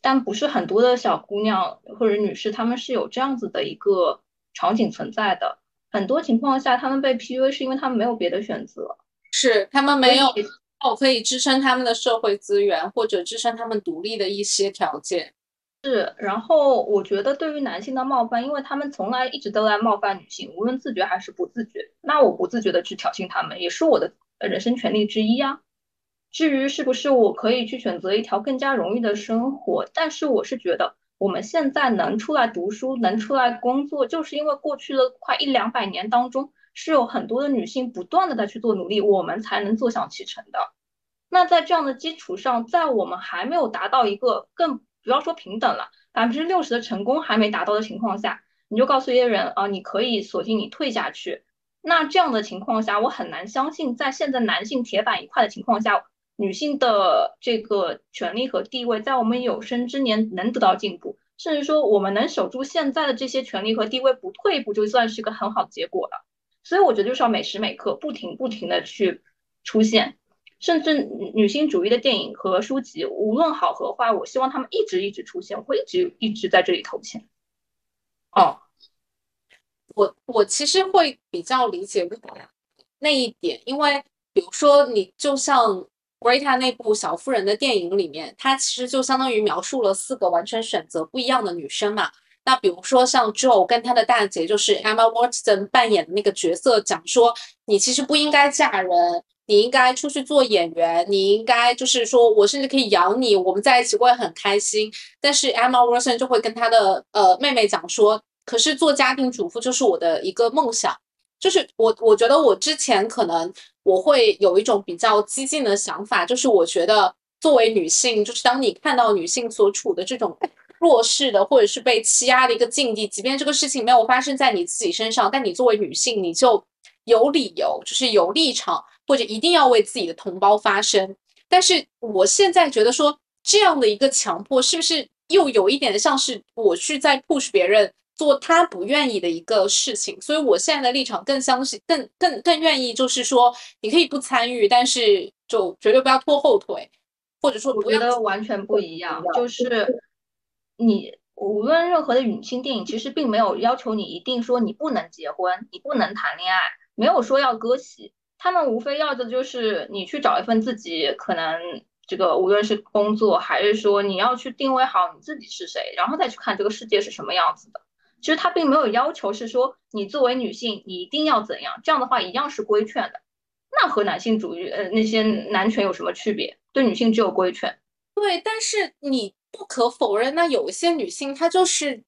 但不是很多的小姑娘或者女士，她们是有这样子的一个场景存在的。很多情况下，她们被 PUA 是因为她们没有别的选择。是他们没有所以哦可以支撑他们的社会资源或者支撑他们独立的一些条件。是，然后我觉得对于男性的冒犯，因为他们从来一直都在冒犯女性，无论自觉还是不自觉。那我不自觉的去挑衅他们，也是我的人生权利之一啊。至于是不是我可以去选择一条更加容易的生活，但是我是觉得我们现在能出来读书，能出来工作，就是因为过去的快一两百年当中，是有很多的女性不断的在去做努力，我们才能坐享其成的。那在这样的基础上，在我们还没有达到一个更不要说平等了，百分之六十的成功还没达到的情况下，你就告诉一些人啊，你可以锁定你退下去。那这样的情况下，我很难相信，在现在男性铁板一块的情况下，女性的这个权利和地位在我们有生之年能得到进步，甚至说我们能守住现在的这些权利和地位不退一步，就算是一个很好的结果了。所以我觉得就是要每时每刻不停不停的去出现。甚至女性主义的电影和书籍，无论好和坏，我希望他们一直一直出现，我会一直一直在这里投钱。哦，我我其实会比较理解那一点，因为比如说你就像 Greta 那部《小妇人》的电影里面，它其实就相当于描述了四个完全选择不一样的女生嘛。那比如说像 Joe 跟她的大姐就是 Emma Watson 扮演的那个角色，讲说你其实不应该嫁人，你应该出去做演员，你应该就是说我甚至可以养你，我们在一起会很开心。但是 Emma Watson 就会跟她的呃妹妹讲说，可是做家庭主妇就是我的一个梦想。就是我我觉得我之前可能我会有一种比较激进的想法，就是我觉得作为女性，就是当你看到女性所处的这种弱势的或者是被欺压的一个境地，即便这个事情没有发生在你自己身上，但你作为女性，你就有理由，就是有立场，或者一定要为自己的同胞发声。但是我现在觉得说这样的一个强迫，是不是又有一点像是我去在 push 别人做他不愿意的一个事情？所以我现在的立场更相信，更更更愿意就是说，你可以不参与，但是就绝对不要拖后腿，或者说我觉得完全不一样，就是你无论任何的女性电影，其实并没有要求你一定说你不能结婚，你不能谈恋爱，没有说要割席，他们无非要的就是你去找一份自己可能这个无论是工作还是说你要去定位好你自己是谁，然后再去看这个世界是什么样子的。其实他并没有要求是说你作为女性你一定要怎样，这样的话一样是规劝的。那和男性主义呃那些男权有什么区别？对女性只有规劝。对，但是你不可否认，那有一些女性她就是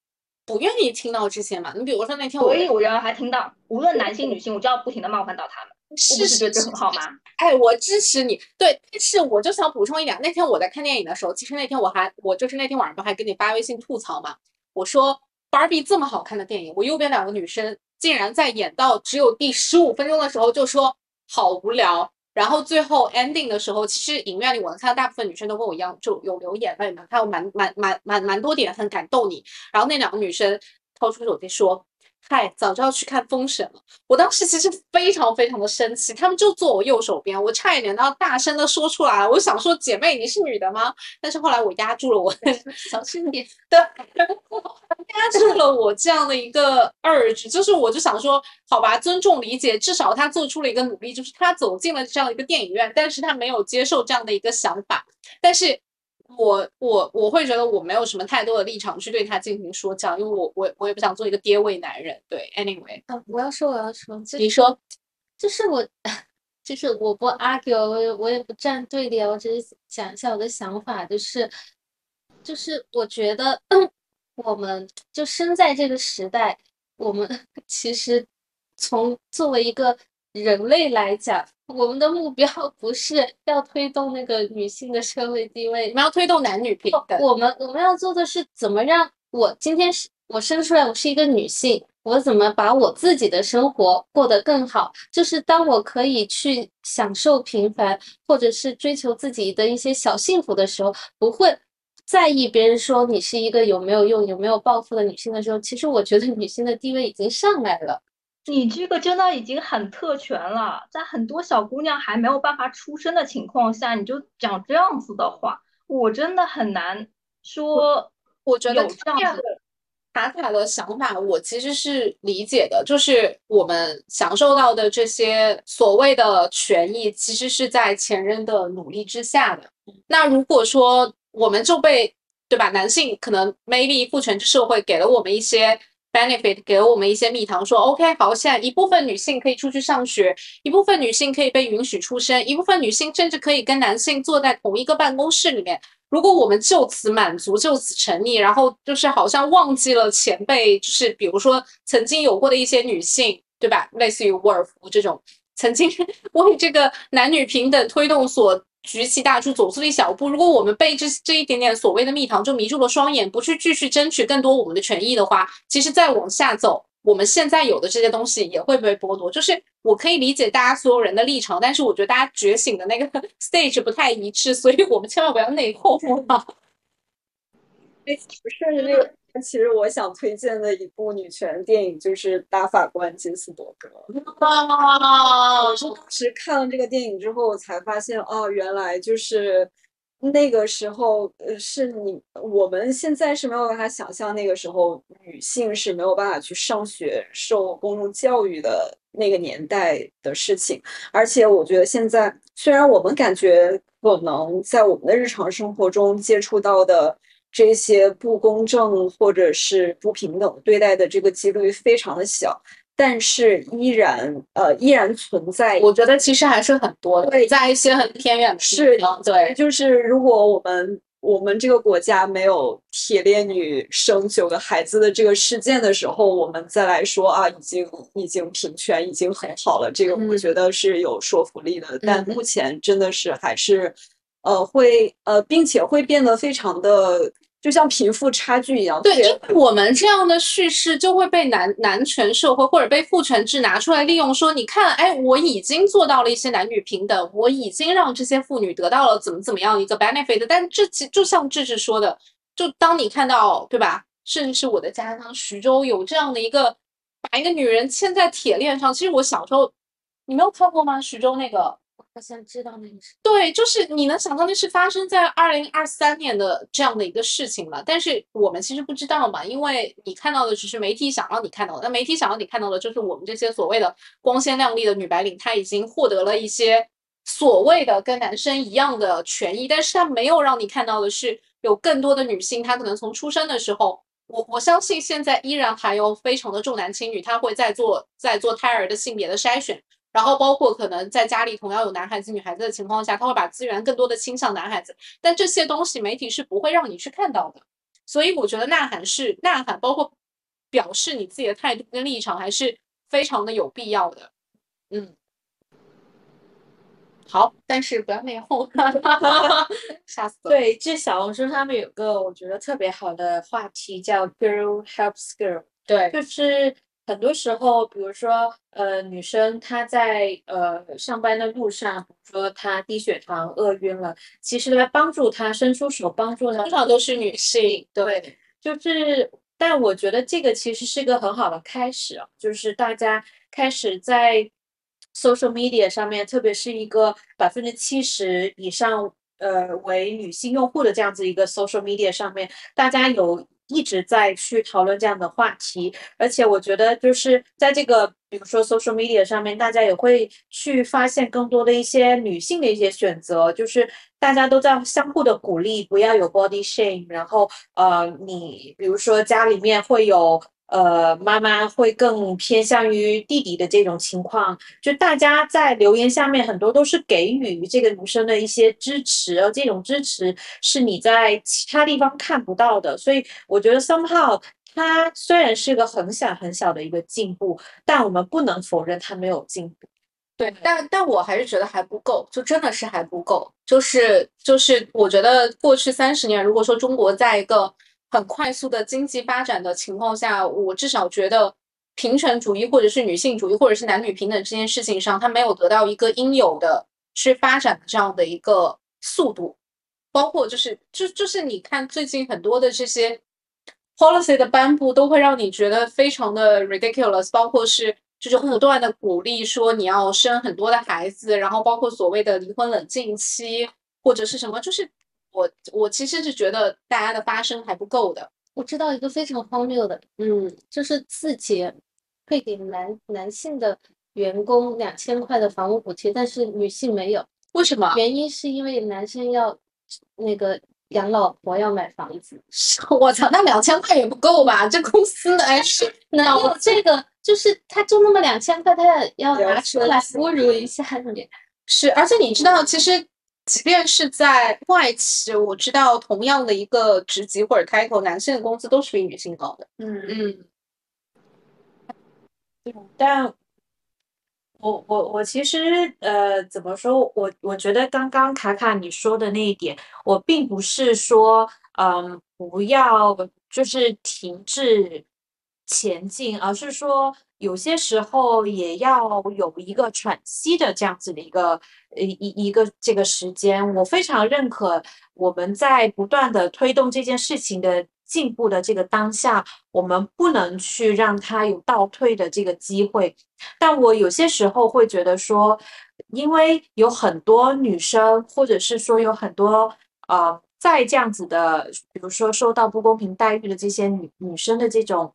不愿意听到这些嘛。你比如说那天我所以我原来还听到，无论男性女性，我就要不停的冒犯到他们，是是觉得这很好吗？哎，我支持你。对，但是我就想补充一点，那天我在看电影的时候，其实那天我还我就是那天晚上不还给你发微信吐槽嘛，我说 Barbie 这么好看的电影，我右边两个女生竟然在演到只有第十五分钟的时候就说好无聊。然后最后 ending 的时候，其实影院里我能看到大部分女生都跟我一样，就有流眼泪嘛，还有蛮蛮蛮蛮蛮多点很感动你。然后那两个女生掏出手机说：“嗨，早知道去看《封神》了。”我当时其实非常非常的生气，他们就坐我右手边，我差一点都要大声的说出来。我想说：“姐妹，你是女的吗？”但是后来我压住了我的小心点。对，压住了我这样的一个 urge，就是我就想说，好吧，尊重理解，至少他做出了一个努力，就是他走进了这样一个电影院，但是他没有接受这样的一个想法，但是。我我我会觉得我没有什么太多的立场去对他进行说教，因为我我我也不想做一个爹味男人。对，anyway，啊，我要说，我要说，就你说，就是我，就是我不 argue，我也我也不站队列，我只是讲一下我的想法，就是，就是我觉得我们就生在这个时代，我们 其实从作为一个人类来讲，我们的目标不是要推动那个女性的社会地位我，们要推动男女平等。我们我们要做的是怎么让我今天是我生出来，我是一个女性，我怎么把我自己的生活过得更好？就是当我可以去享受平凡，或者是追求自己的一些小幸福的时候，不会在意别人说你是一个有没有用、有没有抱负的女性的时候，其实我觉得女性的地位已经上来了。你这个真的已经很特权了，在很多小姑娘还没有办法出生的情况下，你就讲这样子的话，我真的很难说。我觉得有这样子的卡卡的想法，我其实是理解的，就是我们享受到的这些所谓的权益，其实是在前人的努力之下的。那如果说我们就被对吧，男性可能 maybe 父权制社会给了我们一些 benefit，给了我们一些蜜糖，说 OK 好，现在一部分女性可以出去上学，一部分女性可以被允许出生，一部分女性甚至可以跟男性坐在同一个办公室里面。如果我们就此满足，就此沉溺，然后就是好像忘记了前辈，就是比如说曾经有过的一些女性，对吧？类似于沃尔夫这种曾经为这个男女平等推动所举起大柱走出了一小步。如果我们被这这一点点所谓的蜜糖就迷住了双眼，不去继续争取更多我们的权益的话，其实再往下走。我们现在有的这些东西也会被剥夺，就是我可以理解大家所有人的立场，但是我觉得大家觉醒的那个 stage 不太一致，所以我们千万不要内讧啊！哎，不是那个，其实我想推荐的一部女权电影就是《大法官金斯伯格》。哇，我是当时看了这个电影之后，我才发现，哦，原来就是那个时候，呃，是你我们现在是没有办法想象那个时候女性是没有办法去上学、受公众教育的那个年代的事情。而且，我觉得现在虽然我们感觉可能在我们的日常生活中接触到的这些不公正或者是不平等对待的这个几率非常的小。但是依然呃依然存在，我觉得其实还是很多的，对在一些很偏远的地是方，对，就是如果我们我们这个国家没有铁链女生九个孩子的这个事件的时候，我们再来说啊，已经已经平权已经很好了，这个我嗯觉得是有说服力的。但嗯目前真的是还是呃会呃，并且会变得非常的就像贫富差距一样，对，因为我们这样的叙事就会被男男权社会或者被父权制拿出来利用，说你看，哎，我已经做到了一些男女平等，我已经让这些妇女得到了怎么怎么样一个 benefit，但这其就像智智说的，就当你看到对吧，甚至是我的家乡徐州有这样的一个把一个女人牵在铁链上，其实我小时候你没有看过吗？徐州那个我想知道那个是对，就是你能想象那是发生在二零二三年的这样的一个事情了，但是我们其实不知道嘛，因为你看到的只是媒体想让你看到的，那媒体想让你看到的就是我们这些所谓的光鲜亮丽的女白领，她已经获得了一些所谓的跟男生一样的权益，但是她没有让你看到的是有更多的女性，她可能从出生的时候。我我相信现在依然还有非常的重男轻女，她会在做在做胎儿的性别的筛选，然后包括可能在家里同样有男孩子、女孩子的情况下，他会把资源更多的倾向男孩子，但这些东西媒体是不会让你去看到的。所以我觉得呐喊是呐喊，包括表示你自己的态度跟立场，还是非常的有必要的。嗯，好，但是不要内讧，吓死了。对，这小红书上面有个我觉得特别好的话题叫 “Girl Helps Girl”，对就是很多时候，比如说呃，女生她在呃上班的路上，比如说她低血糖、饿晕了，其实来帮助她，伸出手帮助她，通常都是女性，对，就是，但我觉得这个其实是一个很好的开始啊，就是大家开始在 social media 上面，特别是一个百分之七十以上呃为女性用户的这样子一个 social media 上面，大家有一直在去讨论这样的话题，而且我觉得就是在这个比如说 social media 上面，大家也会去发现更多的一些女性的一些选择，就是大家都在相互的鼓励，不要有 body shame，然后呃，你比如说家里面会有。呃，妈妈会更偏向于弟弟的这种情况，就大家在留言下面很多都是给予这个女生的一些支持，而这种支持是你在其他地方看不到的，所以我觉得 somehow 它虽然是个很小很小的一个进步，但我们不能否认它没有进步。对，但但我还是觉得还不够，就真的是还不够。就是就是，我觉得过去三十年，如果说中国在一个很快速的经济发展的情况下，我至少觉得平权主义或者是女性主义或者是男女平等这件事情上，它没有得到一个应有的去发展的这样的一个速度，包括就是就就是你看最近很多的这些 policy 的颁布，都会让你觉得非常的 ridiculous，包括是就是不断的鼓励说你要生很多的孩子，然后包括所谓的离婚冷静期或者是什么，就是我我其实是觉得大家的发声还不够的，我知道一个非常荒谬的，嗯，就是字节会给男男性的员工两千块的房屋补贴，但是女性没有。为什么？原因是因为男生要那个养老婆，要买房子。我操，那两千块也不够吧？这公司的哎是哪有这个？就是他就那么两千块，他也要要拿出来侮辱一下你。是，而且你知道，其实即便是在外企，我知道同样的一个职级或者开头，男性的工资都是比女性高的。嗯，嗯，但我我我其实呃怎么说？我我觉得刚刚卡卡你说的那一点，我并不是说嗯不要就是停滞前进，而是说有些时候也要有一个喘息的这样子的一个呃一一个这个时间。我非常认可我们在不断的推动这件事情的进步的这个当下，我们不能去让它有倒退的这个机会。但我有些时候会觉得说，因为有很多女生，或者是说有很多呃，在这样子的，比如说受到不公平待遇的这些女女生的这种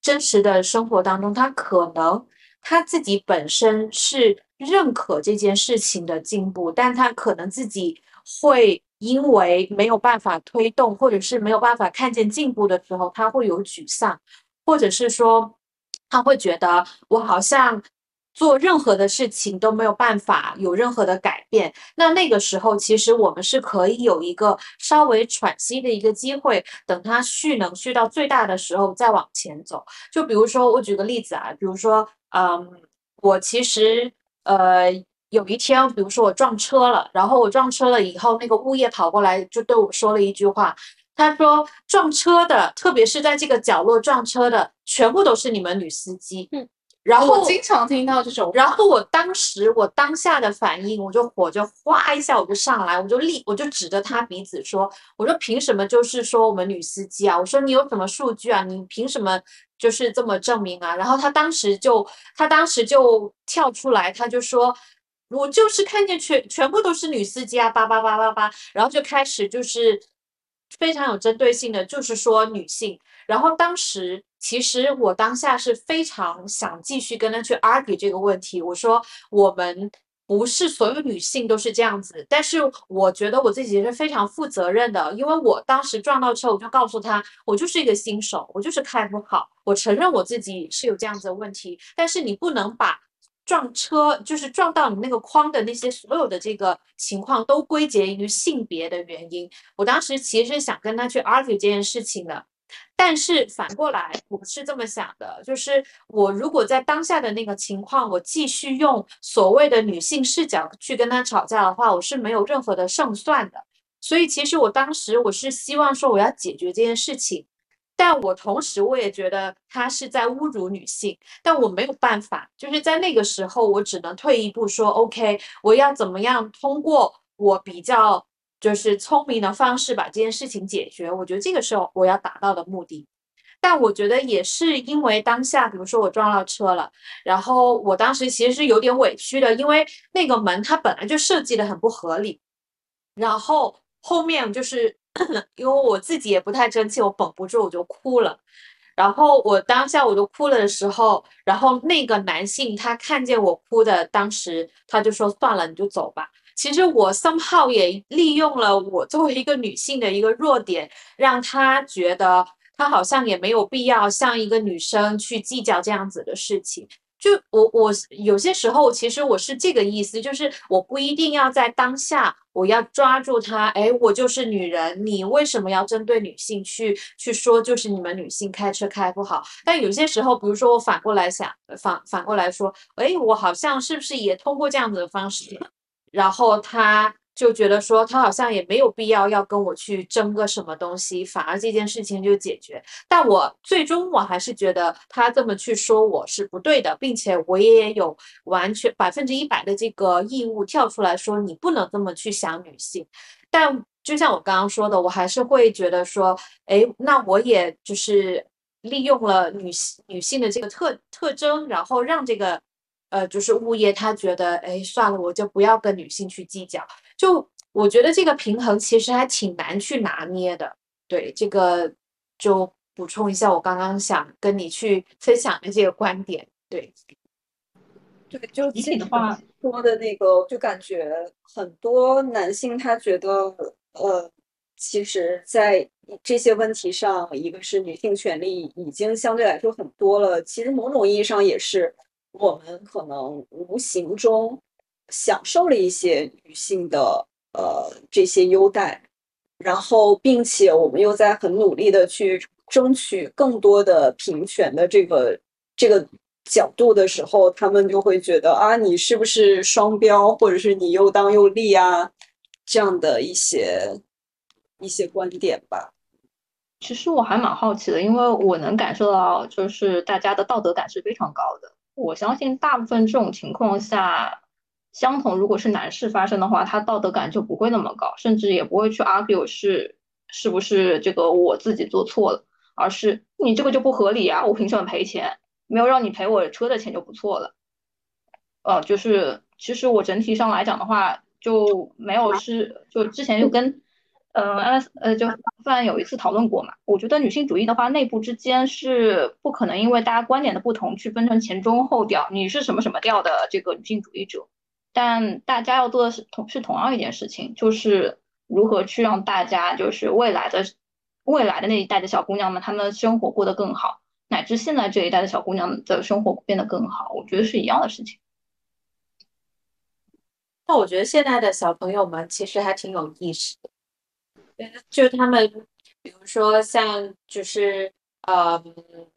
真实的生活当中，他可能他自己本身是认可这件事情的进步，但他可能自己会因为没有办法推动，或者是没有办法看见进步的时候，他会有沮丧，或者是说他会觉得我好像做任何的事情都没有办法有任何的改变。那那个时候，其实我们是可以有一个稍微喘息的一个机会，等它蓄能蓄到最大的时候再往前走。就比如说，我举个例子啊，比如说，嗯，我其实呃。有一天，比如说我撞车了，然后我撞车了以后，那个物业跑过来就对我说了一句话，他说撞车的，特别是在这个角落撞车的，全部都是你们女司机。嗯，然后我经常听到这种，然后我当时我当下的反应，我就火就哗一下我就上来，我就立我就指着他鼻子说，我说凭什么就是说我们女司机啊？我说你有什么数据啊？你凭什么就是这么证明啊？然后他当时就他当时就跳出来，他就说。我就是看见全全部都是女司机啊，叭叭叭叭叭，然后就开始就是非常有针对性的，就是说女性。然后当时其实我当下是非常想继续跟他去 argue 这个问题。我说我们不是所有女性都是这样子，但是我觉得我自己是非常负责任的，因为我当时撞到车，我就告诉他，我就是一个新手，我就是开不好，我承认我自己是有这样子的问题，但是你不能把。撞车就是撞到你那个框的那些所有的这个情况都归结于性别的原因。我当时其实想跟他去 argue 这件事情的，但是反过来我是这么想的，就是我如果在当下的那个情况，我继续用所谓的女性视角去跟他吵架的话，我是没有任何的胜算的。所以其实我当时我是希望说我要解决这件事情。但我同时我也觉得他是在侮辱女性，但我没有办法，就是在那个时候，我只能退一步说，OK，我要怎么样通过我比较就是聪明的方式把这件事情解决？我觉得这个时候我要达到的目的。但我觉得也是因为当下，比如说我撞到车了，然后我当时其实是有点委屈的，因为那个门它本来就设计的很不合理，然后后面就是。因为我自己也不太争气，我绷不住，我就哭了。然后我当下我就哭了的时候，然后那个男性他看见我哭的，当时他就说：“算了，你就走吧。”其实我 somehow 也利用了我作为一个女性的一个弱点，让他觉得他好像也没有必要像一个女生去计较这样子的事情。就我我有些时候其实我是这个意思，就是我不一定要在当下我要抓住他，哎，我就是女人，你为什么要针对女性去去说就是你们女性开车开不好？但有些时候，比如说我反过来想，反反过来说，哎，我好像是不是也通过这样子的方式，然后他。就觉得说他好像也没有必要要跟我去争个什么东西，反而这件事情就解决。但我最终我还是觉得他这么去说我是不对的，并且我也有完全百分之一百的这个义务跳出来说你不能这么去想女性。但就像我刚刚说的，我还是会觉得说，哎，那我也就是利用了女性女性的这个特特征，然后让这个呃就是物业他觉得，哎，算了，我就不要跟女性去计较。就我觉得这个平衡其实还挺难去拿捏的。对，这个就补充一下，我刚刚想跟你去分享的这个观点。对，对，就集体的话说的那个，就感觉很多男性他觉得，呃，其实，在这些问题上，一个是女性权利已经相对来说很多了，其实某种意义上也是我们可能无形中享受了一些女性的呃这些优待，然后并且我们又在很努力的去争取更多的平权的这个这个。角度的时候，他们就会觉得啊，你是不是双标，或者是你又当又立啊，这样的一些一些观点吧。其实我还蛮好奇的，因为我能感受到，就是大家的道德感是非常高的。我相信大部分这种情况下，相同如果是男士发生的话，他道德感就不会那么高，甚至也不会去 argue 是是不是这个我自己做错了，而是你这个就不合理啊，我凭什么赔钱？没有让你赔我车的钱就不错了，呃，就是其实我整体上来讲的话，就没有是就之前就跟，呃，S 呃就范有一次讨论过嘛，我觉得女性主义的话，内部之间是不可能因为大家观点的不同去分成前中后调，你是什么什么调的这个女性主义者，但大家要做的是同是同样一件事情，就是如何去让大家就是未来的未来的那一代的小姑娘们，她们生活过得更好。乃至现在这一代的小姑娘们的生活变得更好，我觉得是一样的事情。那我觉得现在的小朋友们其实还挺有意识的，就是他们，比如说像就是呃，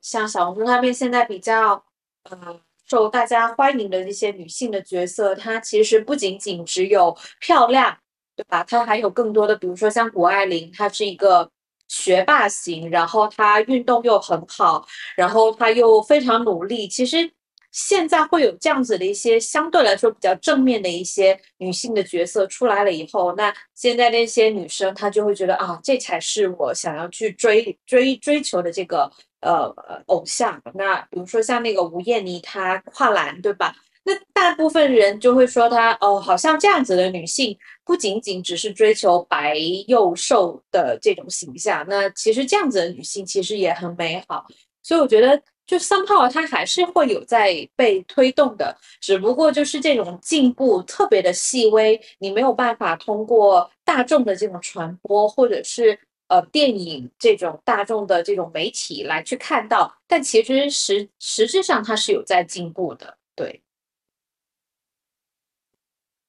像小红书上面现在比较呃受大家欢迎的那些女性的角色，她其实不仅仅只有漂亮，对吧？她还有更多的，比如说像谷爱凌，她是一个。学霸型，然后她运动又很好，然后她又非常努力。其实现在会有这样子的一些相对来说比较正面的一些女性的角色出来了以后，那现在那些女生她就会觉得啊，这才是我想要去追追追求的这个呃偶像。那比如说像那个吴艳妮，她跨栏，对吧？那大部分人就会说她哦，好像这样子的女性不仅仅只是追求白又瘦的这种形象，那其实这样子的女性其实也很美好。所以我觉得，就 somehow 它还是会有在被推动的，只不过就是这种进步特别的细微，你没有办法通过大众的这种传播，或者是呃电影这种大众的这种媒体来去看到，但其实实实质上它是有在进步的，对。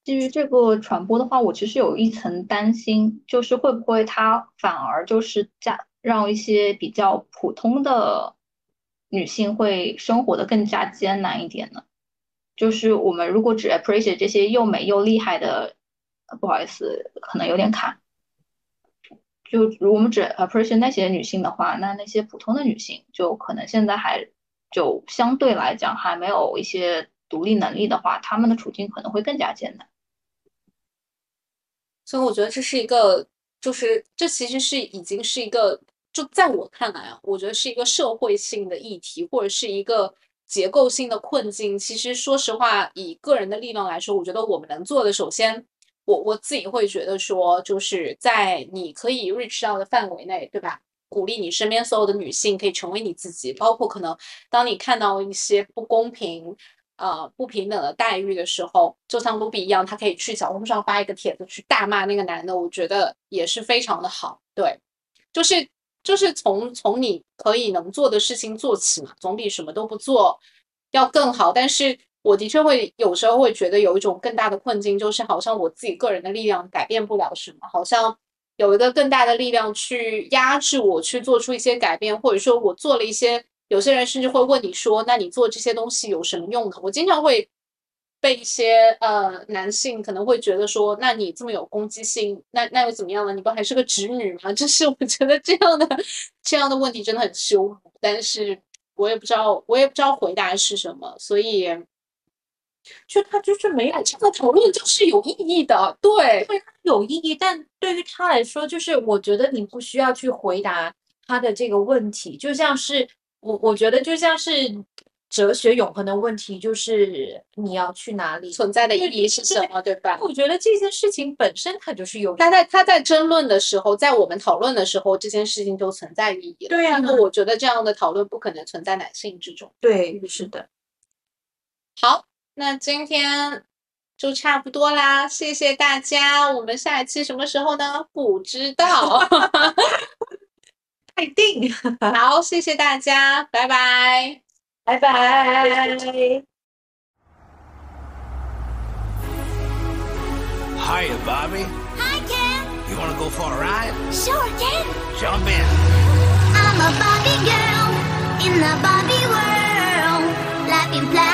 基于这个传播的话，我其实有一层担心，就是会不会它反而就是加让一些比较普通的女性会生活的更加艰难一点呢？就是我们如果只 appreciate 这些又美又厉害的，不好意思，可能有点卡。就如我们只 appreciate 那些女性的话，那那些普通的女性就可能现在还就相对来讲还没有一些独立能力的话，她们的处境可能会更加艰难。所以我觉得这是一个，就是这其实是已经是一个，就在我看来啊，我觉得是一个社会性的议题，或者是一个结构性的困境。其实说实话，以个人的力量来说，我觉得我们能做的，首先，我我自己会觉得说，就是在你可以 reach 到的范围内，对吧？鼓励你身边所有的女性可以成为你自己，包括可能当你看到一些不公平。呃，不平等的待遇的时候，就像卢比一样，他可以去小红书上发一个帖子去大骂那个男的，我觉得也是非常的好。对，就是就是从从你可以能做的事情做起嘛，总比什么都不做要更好。但是我的确会有时候会觉得有一种更大的困境，就是好像我自己个人的力量改变不了什么，好像有一个更大的力量去压制我去做出一些改变，或者说我做了一些。有些人甚至会问你说：“那你做这些东西有什么用呢？”我经常会被一些呃男性可能会觉得说，那你这么有攻击性，那那又怎么样呢？你不还是个直女吗？就是我觉得这样的这样的问题真的很羞辱，但是我也不知道我也不知道回答是什么，所以就他就是没有这个讨论就是有意义的，对。对他有意义，但对于他来说，就是我觉得你不需要去回答他的这个问题，就像是我我觉得就像是哲学永恒的问题，就是你要去哪里，存在的意义是什么，对吧？我觉得这件事情本身它就是有意义他在他在争论的时候，在我们讨论的时候，这件事情就存在意义了。对呀因为我觉得这样的讨论不可能存在男性之中。对，是的，好，那今天就差不多啦，谢谢大家。我们下一期什么时候呢？不知道。待定，好，谢谢大家，拜拜。拜拜。Hiya, Bobby. Hi, Ken. You wanna go for a ride? Sure, Ken. Jump in. I'm a Barbie girl in the Barbie world. Life in plastic,